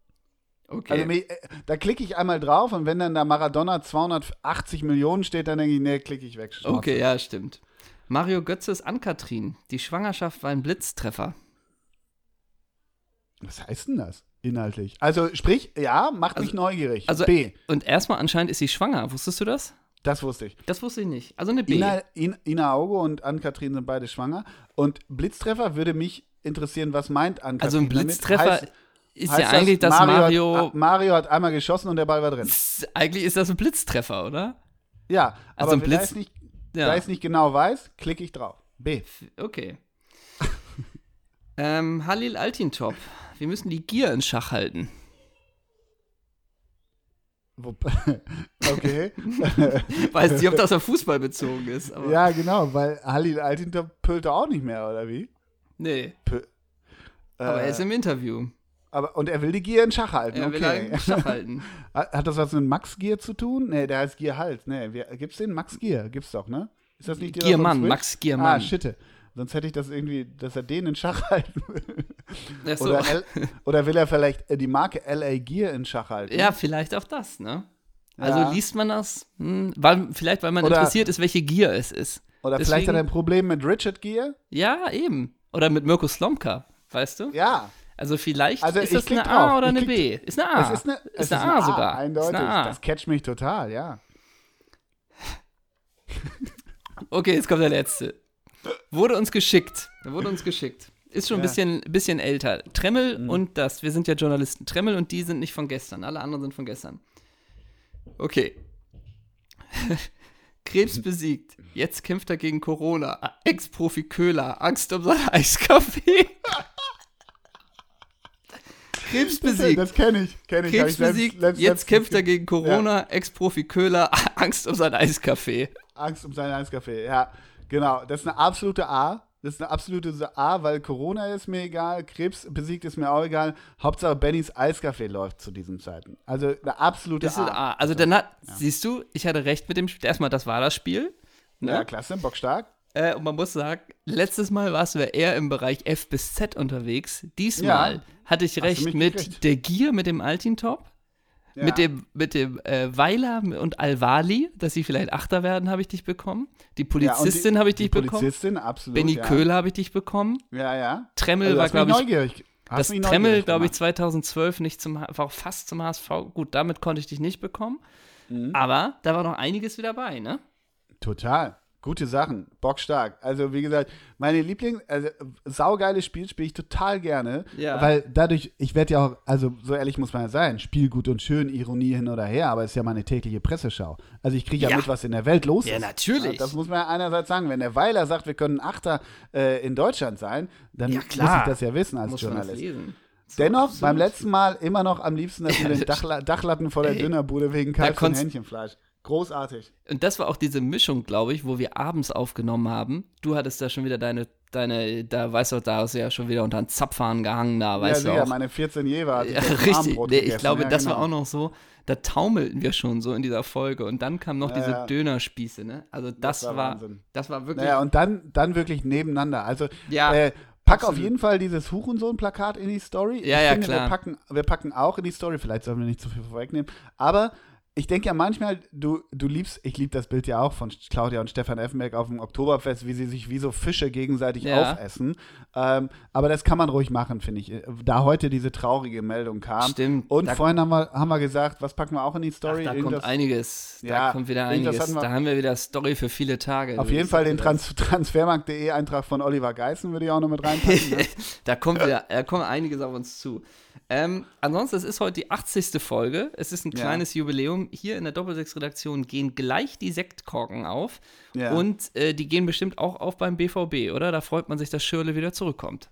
Okay. Also da klicke ich einmal drauf und wenn dann da Maradona 280 Millionen steht, dann denke ich, nee, klicke ich weg. Schnauze. okay, ja, stimmt. Mario Götzes Ann-Kathrin. Die Schwangerschaft war ein Blitztreffer. Was heißt denn das inhaltlich? Also sprich, ja, macht mich neugierig. Also, B. Und erstmal anscheinend ist sie schwanger. Wusstest du das? Das wusste ich. Das wusste ich nicht. Also eine B. Ina, In, Ina Augo und Ann-Kathrin sind beide schwanger. Und Blitztreffer würde mich interessieren, was meint Ann-Kathrin also ein Blitztreffer Heißt, ist heißt ja eigentlich, dass Mario, Mario. Hat, Mario hat einmal geschossen und der Ball war drin. eigentlich ist das ein Blitztreffer, oder? Ja, Also aber ein da Blitz- ich nicht, Ja. da ich es nicht genau weiß, klicke ich drauf. B. Okay. (laughs) ähm, Halil Altintop. Wir müssen die Gier in Schach halten. (laughs) Okay. (laughs) Weiß nicht, ob das auf Fußball bezogen ist. Aber ja, genau, weil Halil Altintop pölte auch nicht mehr, oder wie? Nee, Pö aber äh, er ist im Interview. aber, und er will die Gier in Schach halten, Er will okay. einen Schach halten. (laughs) Hat das was mit Max Gier zu tun? Nee, der heißt Gier Halt. Nee, wer, gibt's den? Max Gier, gibt's doch, ne? Ist das nicht der Giermann? Max Ah, Giermann. shit. Sonst hätte ich das irgendwie, dass er den in Schach halten will. So. Oder, L, oder will er vielleicht äh, die Marke LA Gear in Schach halten? Ja, vielleicht auch das, ne? Also Ja. liest man das? Hm, weil, vielleicht, weil man Oder- interessiert ist, welche Gier es ist. Oder deswegen- vielleicht hat er ein Problem mit Richard Gear? Ja, eben. Oder mit Mirko Slomka, weißt du? Ja. Also vielleicht Also ist das eine A drauf. oder eine B. Ist eine A. Es ist eine, es ist eine A sogar. Eindeutig. Ist eine A. Das catcht mich total, ja. (laughs) Okay, jetzt kommt der letzte. Wurde uns geschickt. Wurde uns geschickt. Ist schon ein Ja. bisschen, bisschen älter. Tremmel Mhm. und das. Wir sind ja Journalisten. Tremmel und die sind nicht von gestern. Alle anderen sind von gestern. Okay. (laughs) Krebs besiegt. Jetzt kämpft er gegen Corona. Ex-Profi Köhler. Angst um sein (laughs) Eiskaffee. Krebs besiegt. Das kenne ich. Kenn ich. Krebs ich besiegt. selbst- Jetzt selbst- kämpft er gegen Corona. Ex-Profi Köhler. (laughs) Angst um sein Eiskaffee. Angst um seinen Eiskaffee. Ja, genau. Das ist eine absolute A. Das ist eine absolute A, weil Corona ist mir egal, Krebs besiegt ist mir auch egal. Hauptsache Bennys Eiskaffee läuft zu diesen Zeiten. Also eine absolute Das ist ein A. A. Also dann hat, siehst du, ich hatte recht mit dem Spiel. Erstmal, das war das Spiel. Ne? Ja, klasse, bockstark. Äh, und man muss sagen, letztes Mal warst du ja eher im Bereich F bis Z unterwegs. Diesmal Ja. hatte ich recht mit gekriegt. der Gier, mit dem Altintop, Ja. mit dem, mit dem äh, Weiler und Alvali, dass sie vielleicht Achter werden, habe ich dich bekommen. Die Ja, Polizistin die- habe ich die dich bekommen. Polizistin, absolut. Benny ja. Köhler habe ich dich bekommen. Ja, ja. Tremmel Also, war, glaube ich, neugierig. Hast das Tremmel, glaube ich, gemacht. 2012 nicht zum, war auch fast zum HSV. Gut, damit konnte ich dich nicht bekommen. Mhm. Aber da war noch einiges wieder bei, ne? Total. Gute Sachen, bockstark. Also wie gesagt, meine Liebling, also saugeiles Spiel spiele ich total gerne, Ja. weil dadurch, ich werde ja auch, also so ehrlich muss man ja sein, Spiel gut und schön, Ironie hin oder her, aber es ist ja meine tägliche Presseschau. Also ich kriege ja, Ja. mit, was in der Welt los Ja, ist. natürlich. Das muss man ja einerseits sagen, wenn der Weiler sagt, wir können Achter äh, in Deutschland sein, dann Ja, muss ich das ja wissen als Muss Journalist. lesen. Dennoch, absolut. beim letzten Mal immer noch am liebsten das mit (laughs) den Dachla Dachlatten vor der Ey, Dönerbude wegen Kalb und Hähnchenfleisch. Großartig. Und das war auch diese Mischung, glaube ich, wo wir abends aufgenommen haben. Du hattest da schon wieder deine, deine, da weißt du, da hast du ja schon wieder unter den Zapfhahn gehangen, da weißt ja, du auch. meine 14 Jever. Ja, richtig. Nee, ich glaube, ja, das genau. war auch noch so, da taumelten wir schon so in dieser Folge und dann kamen noch Ja, diese ja. Dönerspieße, ne? Also das, Das war war, das war wirklich, Naja, und dann, dann wirklich nebeneinander. Also, Ja, äh, pack absolut. auf jeden Fall dieses Hurensohn-Plakat in die Story. Ja, ich ja, finde, klar. Wir packen, wir packen auch in die Story, vielleicht sollen wir nicht zu viel vorwegnehmen, aber ich denke ja manchmal, du, du liebst, ich liebe das Bild ja auch von Claudia und Stefan Effenberg auf dem Oktoberfest, wie sie sich wie so Fische gegenseitig Ja. aufessen. Ähm, aber das kann man ruhig machen, finde ich. Da heute diese traurige Meldung kam. Stimmt. Und vorhin haben wir, haben wir gesagt, was packen wir auch in die Ach, Story? da kommt einiges. Da Ja, kommt wieder einiges. hatten wir- Da haben wir wieder Story für viele Tage. Auf jeden Fall den Trans Transfermarkt.de Eintrag von Oliver Geißen würde ich auch noch mit reinpacken. Ne? (laughs) Da kommt wieder, da kommt einiges auf uns zu. Ähm, ansonsten, es ist heute die 80. Folge. Es ist ein Ja. kleines Jubiläum. Hier in der Doppelsechs-Redaktion gehen gleich die Sektkorken auf. Ja. Und äh, die gehen bestimmt auch auf beim BVB, oder? Da freut man sich, dass Schirle wieder zurückkommt.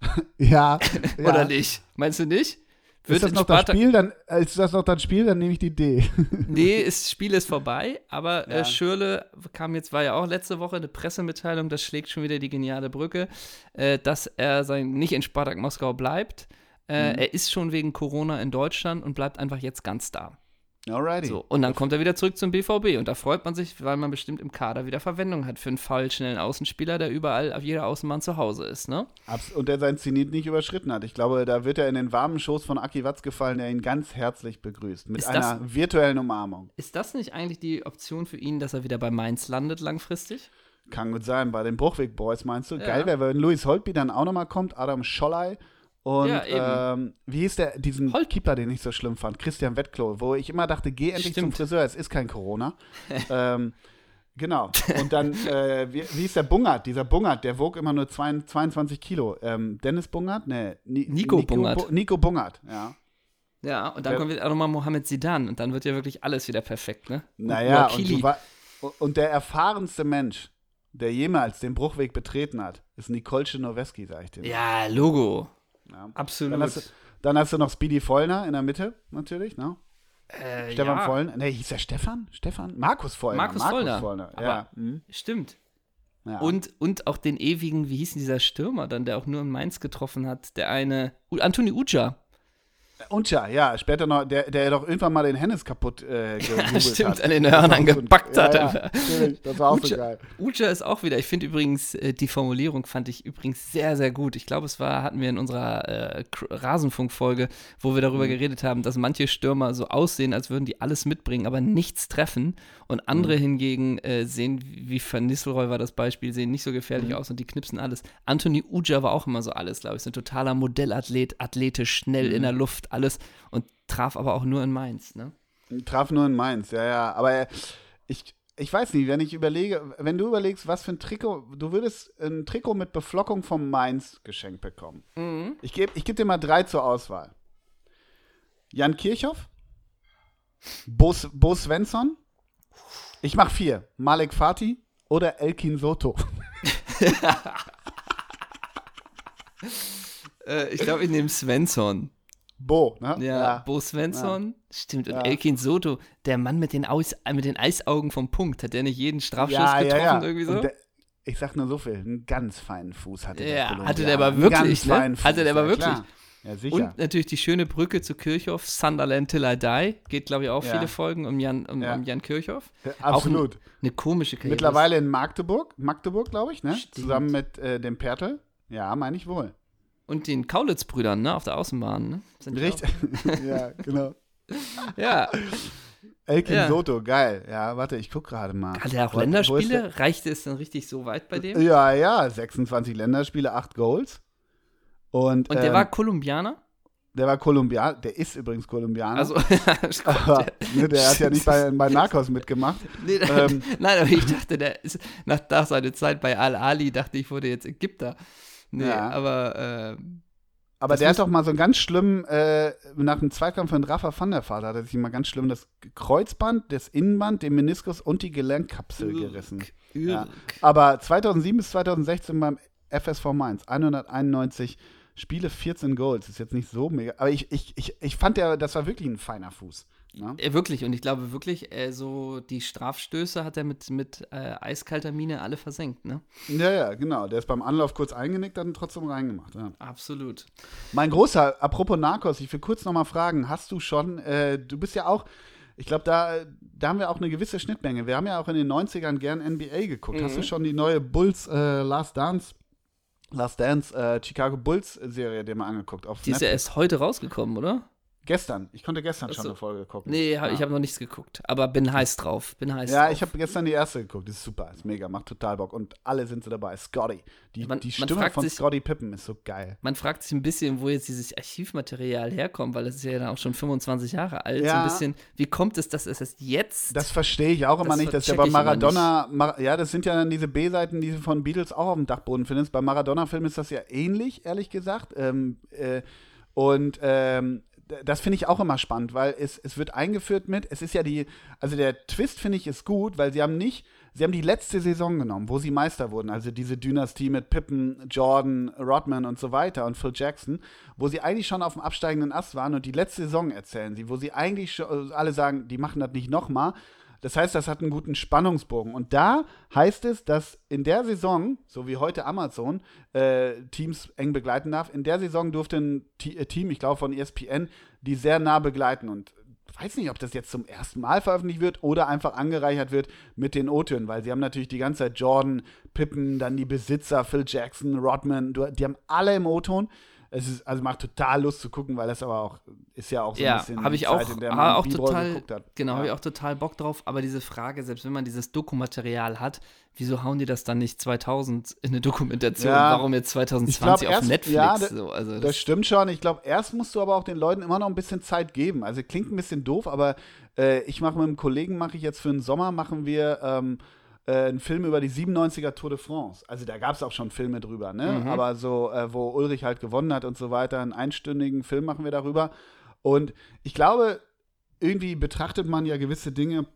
(laughs) ja, (laughs) ja. Oder nicht? Meinst du nicht? Ist das noch das Spiel? Dann, äh, ist das noch das Spiel? Dann nehme ich die D. (laughs) Nee, das Spiel ist vorbei, aber Ja. äh, Schürle kam jetzt, war ja auch letzte Woche eine Pressemitteilung, das schlägt schon wieder die geniale Brücke, äh, dass er sein, nicht in Spartak Moskau bleibt. Äh, Mhm. Er ist schon wegen Corona in Deutschland und bleibt einfach jetzt ganz da. Alrighty. So, und dann kommt er wieder zurück zum BVB und da freut man sich, weil man bestimmt im Kader wieder Verwendung hat für einen fallschnellen Außenspieler, der überall auf jeder Außenbahn zu Hause ist, ne? Abs- Und der sein Zenit nicht überschritten hat. Ich glaube, da wird er in den warmen Schoß von Aki Watz gefallen, der ihn ganz herzlich begrüßt. Mit Ist das- einer virtuellen Umarmung. Ist das nicht eigentlich die Option für ihn, dass er wieder bei Mainz landet langfristig? Kann gut sein. Bei den Bruchweg Boys meinst du? Ja. Geil wäre, wenn Luis Holtby dann auch nochmal kommt, Adam Scholley Und Ja, ähm, wie hieß der, diesen Holt- Keeper, den ich so schlimm fand? Christian Wettklo, wo ich immer dachte, geh endlich Stimmt. zum Friseur, es ist kein Corona. (laughs) ähm, genau. Und dann, äh, wie, wie hieß der Bungert? Dieser Bungert, der wog immer nur zwei, 22 Kilo. Ähm, Dennis Bungert? Nee, Ni Nico Bungert. Bu- Nico Bungert, ja. Ja, und dann Wer- kommt wieder auch nochmal Mohamed Zidane und dann wird ja wirklich alles wieder perfekt, ne? Und Naja, und, war, und der erfahrenste Mensch, der jemals den Bruchweg betreten hat, ist Nicole Noweski, sag ich dir. Ja, Logo. Ja. Absolut. Dann, hast du, dann hast du noch Speedy Vollner in der Mitte, natürlich, ne? äh, Stefan ja, Vollner. Ne, hieß der Stefan? Stefan? Markus Vollner. Markus Vollner. ja. Aber- mhm. Stimmt. ja. Und, und auch den ewigen, wie hieß denn dieser Stürmer dann, der auch nur in Mainz getroffen hat? Der eine, Anthony Uja. Und ja, ja, später noch, der, der doch irgendwann mal den Hennis kaputt äh, (laughs) gejubelt Stimmt, hat. an den Hörnern so gepackt hat. Ja, ja, das war auch so Uja. geil. Uja ist auch wieder, ich finde übrigens, äh, die Formulierung fand ich übrigens sehr, sehr gut. Ich glaube, es war, hatten wir in unserer äh, Rasenfunk-Folge, wo wir darüber Mhm. geredet haben, dass manche Stürmer so aussehen, als würden die alles mitbringen, aber nichts treffen. Und Mhm. andere hingegen äh, sehen, wie Van Nistelrooy war das Beispiel, sehen nicht so gefährlich Mhm. aus und die knipsen alles. Anthony Uja war auch immer so alles, glaube ich. So ein totaler Modellathlet, athletisch, schnell Mhm. in der Luft, alles. Und traf aber auch nur in Mainz, ne? Traf nur in Mainz, ja, ja. Aber ich, ich weiß nicht, wenn ich überlege, wenn du überlegst, was für ein Trikot, du würdest ein Trikot mit Beflockung vom Mainz geschenkt bekommen. Mhm. Ich gebe ich geb dir mal drei zur Auswahl. Jan Kirchhoff, Bo, Bo Svensson, ich mach vier. Malek Fatih oder Elkin Soto. (laughs) Äh, ich glaube, ich nehme Svensson. Bo, ne? Ja, Bo Svensson, stimmt. Und Ja. Elkin Soto, der Mann mit den, Aus, mit den Eisaugen vom Punkt, hat der nicht jeden Strafschuss ja, getroffen ja, ja. irgendwie so? Der, ich sag nur so viel, einen ganz feinen Fuß hatte der Ja, hatte der aber wirklich, ganz ne? feinen Fuß, Hatte der aber ja, wirklich. klar. Ja, sicher. Und natürlich die schöne Brücke zu Kirchhoff, Sunderland Till I Die, geht glaube ich auch Ja. viele Folgen um Jan, um, Ja. um Jan Kirchhoff. Ja, Auch absolut. ein, eine komische Karriere. Mittlerweile in Magdeburg, Magdeburg, glaube ich, ne? Stimmt. Zusammen mit äh, dem Pertl. Ja, meine ich wohl. Und den Kaulitz-Brüdern, ne, auf der Außenbahn, ne? Sind Richtig. (laughs) ja, genau. (laughs) Ja. Elkin Ja. Soto, geil. Ja, warte, ich guck gerade mal. Hat er auch Wo- Länderspiele? Reichte es dann richtig so weit bei dem? Ja, ja, 26 Länderspiele, 8 Goals. Und, Und der ähm, war Kolumbianer? der war Kolumbianer, der ist übrigens Kolumbianer. Also, (laughs) aber, ne, der hat ja nicht bei, bei Narcos mitgemacht. Nee, Ähm. nein, aber ich dachte, der ist nach, nach seiner Zeit bei Al-Ali, dachte ich, wurde jetzt Ägypter. Nee, Ja. aber äh, Aber der hat doch mal so einen ganz schlimm, äh, nach dem Zweikampf von Rafa van der Vaart hat er sich mal ganz schlimm das Kreuzband, das Innenband, den Meniskus und die Gelenkkapsel gerissen. Ja. Aber 2007 bis 2016 beim FSV Mainz, 191 Spiele, 14 Goals. Ist jetzt nicht so mega. Aber ich, ich, ich, ich fand, der, das war wirklich ein feiner Fuß. Ne? äh, wirklich, und ich glaube wirklich, äh, so die Strafstöße hat er mit, mit äh, eiskalter Mine alle versenkt, ne? Ja, ja, genau. Der ist beim Anlauf kurz eingenickt, ihn trotzdem reingemacht. Ja. Absolut. Mein Großer, apropos Narcos, ich will kurz noch mal fragen, hast du schon, äh, du bist ja auch, ich glaube, da, da haben wir auch eine gewisse Schnittmenge. Wir haben ja auch in den 90ern gern NBA geguckt. Hast du Mhm. schon die neue Bulls äh, Last Dance, Last Dance äh, Chicago Bulls Serie dir mal angeguckt? Auf Die ist ja Netflix? erst heute rausgekommen, oder? Gestern. Ich konnte gestern Ach schon so. eine Folge gucken. Nee, hab, ja. ich habe noch nichts geguckt, aber bin heiß drauf. Bin heiß Ja, drauf. ich habe gestern die erste geguckt. Das ist super, ist mega, macht total Bock. Und alle sind so dabei. Scotty. Die, Man- die Stimme von sich- Scotty Pippen ist so geil. Man fragt sich ein bisschen, wo jetzt dieses Archivmaterial herkommt, weil es ist ja dann auch schon 25 Jahre alt. So Ja. ein bisschen, wie kommt es, dass es erst jetzt Das verstehe ich auch immer Das nicht. Das ist ja bei Maradona, Mar ja, das sind ja dann diese B-Seiten, die du von Beatles auch auf dem Dachboden findest. Bei Maradona-Filmen ist das ja ähnlich, ehrlich gesagt. Ähm, äh, und ähm, das finde ich auch immer spannend, weil es, es wird eingeführt mit, es ist ja die, also der Twist finde ich ist gut, weil sie haben nicht, sie haben die letzte Saison genommen, wo sie Meister wurden, also diese Dynastie mit Pippen, Jordan, Rodman und so weiter und Phil Jackson, wo sie eigentlich schon auf dem absteigenden Ast waren und die letzte Saison erzählen sie, wo sie eigentlich schon, alle sagen, die machen das nicht nochmal. Das heißt, das hat einen guten Spannungsbogen. Und da heißt es, dass in der Saison, so wie heute Amazon, äh, Teams eng begleiten darf, in der Saison durfte ein T äh, Team, ich glaube von ESPN, die sehr nah begleiten. Und weiß nicht, ob das jetzt zum ersten Mal veröffentlicht wird oder einfach angereichert wird mit den O-Tönen, weil sie haben natürlich die ganze Zeit Jordan, Pippen, dann die Besitzer, Phil Jackson, Rodman, die haben alle im O-Ton. Es ist, also macht total Lust zu gucken, weil das aber auch, ist ja auch so ja, ein bisschen habe ich auch, Zeit, in der man auch total, geguckt hat. genau, ja. habe ich auch total Bock drauf. Aber diese Frage, selbst wenn man dieses Dokumaterial hat, wieso hauen die das dann nicht 2000 in eine Dokumentation? Ja. Warum jetzt Ich glaub, 2020 auf erst- Netflix? ja, so, also Das das, stimmt schon. Ich glaube, erst musst du aber auch den Leuten immer noch ein bisschen Zeit geben. Also klingt ein bisschen doof, aber äh, ich mache mit einem Kollegen, mache ich jetzt für den Sommer, machen wir ähm, äh, einen Film über die 97er Tour de France. Also da gab es auch schon Filme drüber, ne? Mhm. Aber so, äh, wo Ulrich halt gewonnen hat und so weiter, einen einstündigen Film machen wir darüber. Und ich glaube, irgendwie betrachtet man ja gewisse Dinge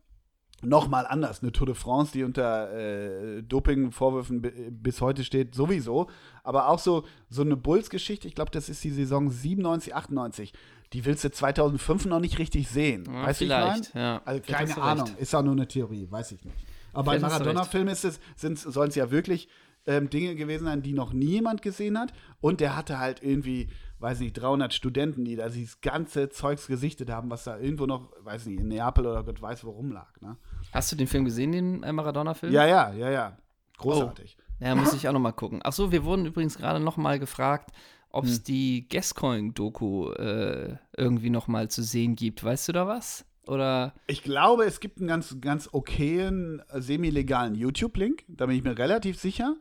noch mal anders. Eine Tour de France, die unter äh, Dopingvorwürfen bi- bis heute steht, sowieso. Aber auch so, so eine Bulls-Geschichte, ich glaube, das ist die Saison 97, 98. Die willst du 2005 noch nicht richtig sehen. Ja, weißt du, ich vielleicht, mein? ja. Also keine Ahnung. recht. Ist auch nur eine Theorie, weiß ich nicht. Aber bei Maradona-Filmen ist es, sollen es ja wirklich ähm, Dinge gewesen sein, die noch nie jemand gesehen hat. Und der hatte halt irgendwie, weiß nicht, 300 Studenten, die da dieses ganze Zeugs gesichtet haben, was da irgendwo noch, weiß nicht, in Neapel oder Gott weiß wo rumlag. Ne? Hast du den Film gesehen, den äh, Maradona-Film? Ja, ja, ja, ja. Großartig. Ja, muss ich auch noch mal gucken. Ach so, wir wurden übrigens gerade noch mal gefragt, ob Hm. es die Gascoigne-Doku äh, irgendwie noch mal zu sehen gibt. Weißt du da was? Oder Ich glaube, es gibt einen ganz, ganz okayen, äh, semi-legalen YouTube-Link. Da bin ich mir relativ sicher.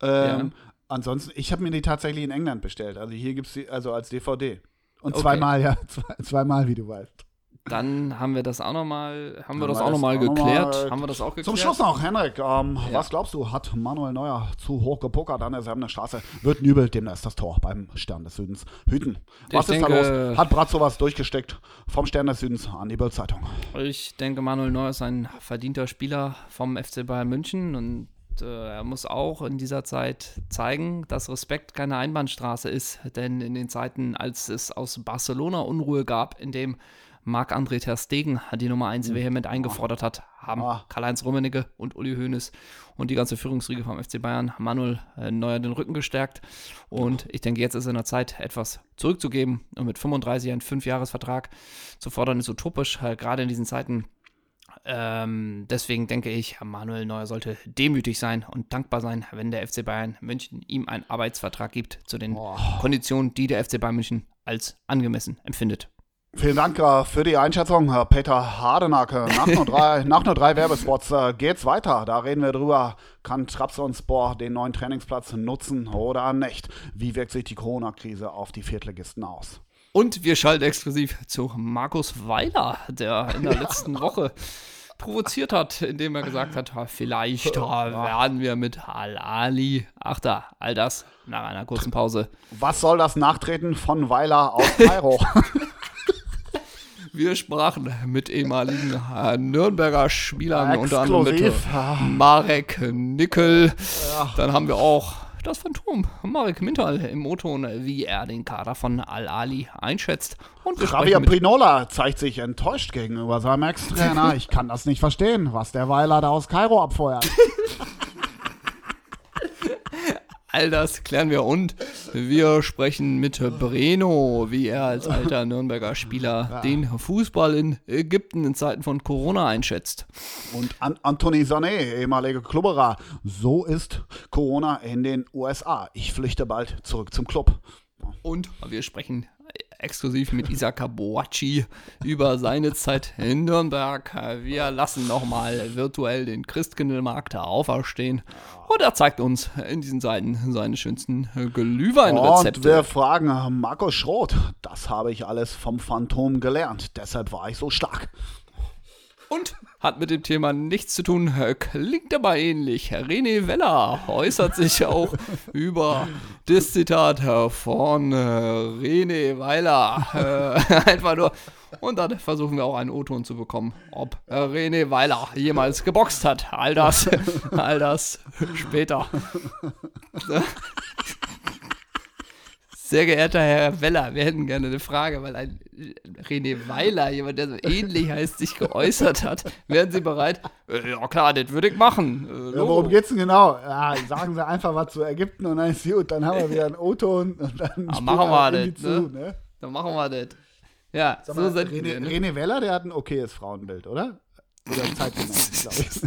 Ähm, Ansonsten, ich habe mir die tatsächlich in England bestellt. Also hier gibt es sie also als DVD. Und Okay. zweimal, ja, (laughs) zwei, zweimal, wie du weißt. Dann haben wir das auch noch mal, haben wir das auch noch das mal auch noch geklärt? mal- haben wir das auch geklärt? Zum Schluss noch, Henrik, ähm, Ja. was glaubst du, hat Manuel Neuer zu hoch gepokert an der Serbener Straße? Wird Nübel demnächst das Tor beim Stern des Südens hüten? Was Ich ist da denke- los? Hat Bratzo was durchgesteckt vom Stern des Südens an die Bildzeitung? Ich denke, Manuel Neuer ist ein verdienter Spieler vom FC Bayern München und äh, er muss auch in dieser Zeit zeigen, dass Respekt keine Einbahnstraße ist. Denn in den Zeiten, als es aus Barcelona Unruhe gab, in dem Marc-André Ter Stegen die Nummer 1 vehement eingefordert hat, haben Ah. Karl-Heinz Rummenigge und Uli Hoeneß und die ganze Führungsriege vom FC Bayern Manuel äh, Neuer den Rücken gestärkt. Und ich denke, jetzt ist in der Zeit, etwas zurückzugeben und mit 35 einen Fünfjahresvertrag zu fordern, ist utopisch, äh, gerade in diesen Zeiten. Ähm, deswegen denke ich, Manuel Neuer sollte demütig sein und dankbar sein, wenn der FC Bayern München ihm einen Arbeitsvertrag gibt zu den Oh. Konditionen, die der FC Bayern München als angemessen empfindet. Vielen Dank äh, für die Einschätzung, Herr Peter Hardenacke. Nach nur drei, (laughs) nach nur drei Werbespots äh, geht's weiter. Da reden wir drüber, kann Trabzonspor den neuen Trainingsplatz nutzen oder nicht? Wie wirkt sich die Corona-Krise auf die Viertligisten aus? Und wir schalten exklusiv zu Markus Weiler, der in der (laughs) letzten Woche provoziert hat, indem er gesagt hat, "Ha, vielleicht werden wir mit Al-Ali. Ach da, all das nach einer kurzen Pause. Was soll das Nachtreten von Weiler aus Kairo? (laughs) Wir sprachen mit ehemaligen äh, Nürnberger Spielern, unter anderem mit äh, Marek Nickel. Dann haben wir auch das Phantom, Marek Mintal im O-Ton, wie er den Kader von Al-Ali einschätzt. Und Javier Prinola zeigt sich enttäuscht gegenüber seinem Ex-Trainer. (laughs) Ich kann das nicht verstehen, was der Weiler da aus Kairo abfeuert. (laughs) All das klären wir und wir sprechen mit Breno, wie er als (laughs) alter Nürnberger Spieler den Fußball in Ägypten in Zeiten von Corona einschätzt. Und an Anthony Sané, ehemaliger Klubberer. So ist Corona in den USA. Ich flüchte bald zurück zum Club. Und wir sprechen exklusiv mit Isaka Boachi über seine Zeit in Nürnberg. Wir lassen nochmal virtuell den Christkindlmarkt auferstehen. Und er zeigt uns in diesen Seiten seine schönsten Und Glühweinrezepte. wir fragen Markus Schroth. Das habe ich alles vom Phantom gelernt. Deshalb war ich so stark. Und hat mit dem Thema nichts zu tun, klingt aber ähnlich. René Weller äußert sich auch über das Zitat von äh, René Weiler. Äh, (laughs) einfach nur. Und dann versuchen wir auch einen O-Ton zu bekommen, ob äh, René Weiler jemals geboxt hat. All das, all das später. (laughs) Sehr geehrter Herr Weller, wir hätten gerne eine Frage, weil ein René Weiler, jemand, der so ähnlich heißt, sich geäußert hat. Wären Sie bereit? Äh, ja klar, das würde ich machen. Äh, Ja, worum geht's denn genau? Ja, sagen Sie einfach was zu Ägypten und dann ist gut. Dann haben wir wieder einen O-Ton und dann Ja, spielt machen wir das, ne? zu, ne? Dann machen wir das. Ja, Sag so mal, sind René, wir. Ne? René Weller, der hat ein okayes Frauenbild, oder? Oder zeitgemäß, (laughs) glaube ich.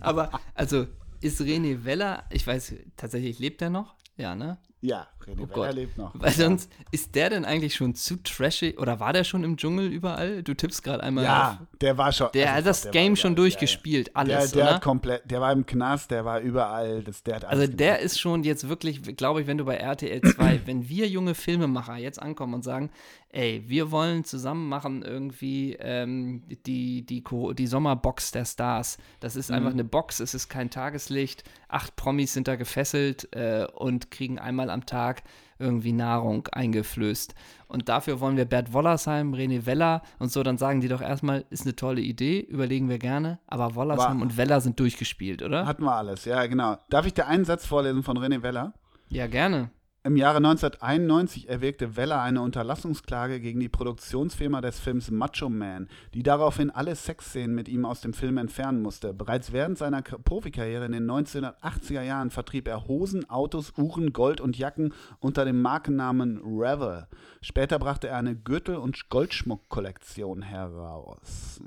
Aber, also, ist René Weller, ich weiß, tatsächlich lebt er noch? Ja, ne? Ja, René Oh Gott. lebt noch. Weil sonst ist der denn eigentlich schon zu trashy oder war der schon im Dschungel überall? Du tippst gerade einmal Ja, auf. der war schon. Der also hat das der Game schon durchgespielt, ja, ja. alles, Der, der hat komplett, der war im Knast, der war überall. Das, der hat alles Also der gemacht. ist schon jetzt wirklich, glaube ich, wenn du bei RTL 2, (clears throat) wenn wir junge Filmemacher jetzt ankommen und sagen, ey, wir wollen zusammen machen irgendwie ähm, die, die, die Sommerbox der Stars. Das ist Mhm. einfach eine Box, es ist kein Tageslicht. Acht Promis sind da gefesselt äh, und kriegen einmal am Tag irgendwie Nahrung eingeflößt. Und dafür wollen wir Bert Wollersheim, René Weller und so, dann sagen die doch erstmal, ist eine tolle Idee, überlegen wir gerne, aber Wollersheim War- und Weller sind durchgespielt, oder? Hatten wir alles, ja, genau. Darf ich dir einen Satz vorlesen von René Weller? Ja, gerne. Im Jahre 1991 erwirkte Weller eine Unterlassungsklage gegen die Produktionsfirma des Films Macho Man, die daraufhin alle Sexszenen mit ihm aus dem Film entfernen musste. Bereits während seiner Profikarriere in den 1980er Jahren vertrieb er Hosen, Autos, Uhren, Gold und Jacken unter dem Markennamen Revel. Später brachte er eine Gürtel- und Goldschmuckkollektion heraus.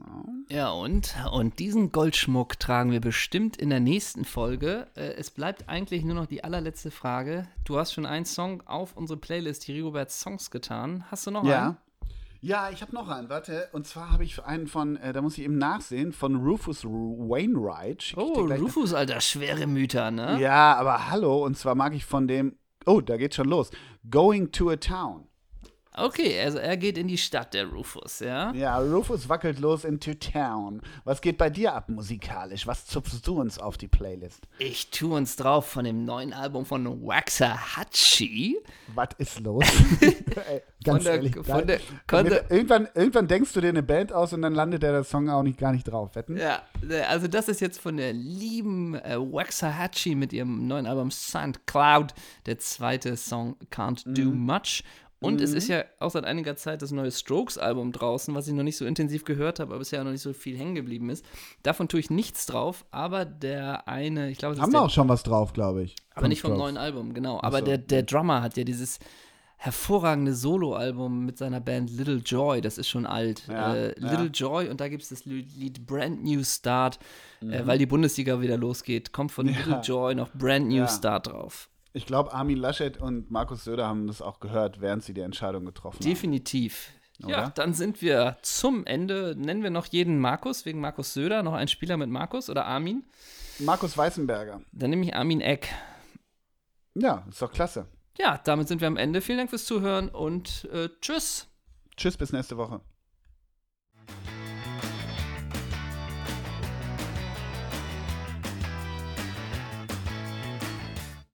Ja. Und? Und diesen Goldschmuck tragen wir bestimmt in der nächsten Folge. Äh, es bleibt eigentlich nur noch die allerletzte Frage. Du hast schon einen Song auf unsere Playlist, die Rigobert Songs, getan. Hast du noch einen? Ja. Ja, ich habe noch einen, warte. Und zwar habe ich einen von, äh, da muss ich eben nachsehen, von Rufus Wainwright. Oh, Rufus, alter, schwere Mütter, ne? Ja, aber hallo, und zwar mag ich von dem, oh, da geht's schon los. Going to a Town. Okay, also er geht in die Stadt, der Rufus, ja? Ja, Rufus wackelt los into town. Was geht bei dir ab musikalisch? Was zupfst du uns auf die Playlist? Ich tu uns drauf von dem neuen Album von Waxahachie. Was ist los? (laughs) Ey, ganz Von der- ehrlich, der- von Mit- der- irgendwann, irgendwann denkst du dir eine Band aus und dann landet der Song auch nicht, gar nicht drauf. Wetten? Ja, also das ist jetzt von der lieben äh, Waxahachie mit ihrem neuen Album St. Cloud, der zweite Song Can't Do Much. Und es ist ja auch seit einiger Zeit das neue Strokes-Album draußen, was ich noch nicht so intensiv gehört habe, aber bisher noch nicht so viel hängen geblieben ist. Davon tue ich nichts drauf, aber der eine, ich glaube, es ist Haben wir auch schon was drauf, glaube ich. aber nicht vom Strokes. neuen Album, genau. Aber so. der, der Drummer hat ja dieses hervorragende Solo-Album mit seiner Band Little Joy, das ist schon alt. Ja, äh, ja. Little Joy und da gibt es das Lied Brand New Start, Mhm. äh, weil die Bundesliga wieder losgeht. Kommt von Little Joy noch Brand New Ja. Start drauf. Ich glaube, Armin Laschet und Markus Söder haben das auch gehört, während sie die Entscheidung getroffen haben. Definitiv. Ja, dann sind wir zum Ende. Nennen wir noch jeden Markus, wegen Markus Söder, noch einen Spieler mit Markus oder Armin. Markus Weißenberger. Dann nehme ich Armin Eck. Ja, ist doch klasse. Ja, damit sind wir am Ende. Vielen Dank fürs Zuhören und äh, tschüss. Tschüss, bis nächste Woche.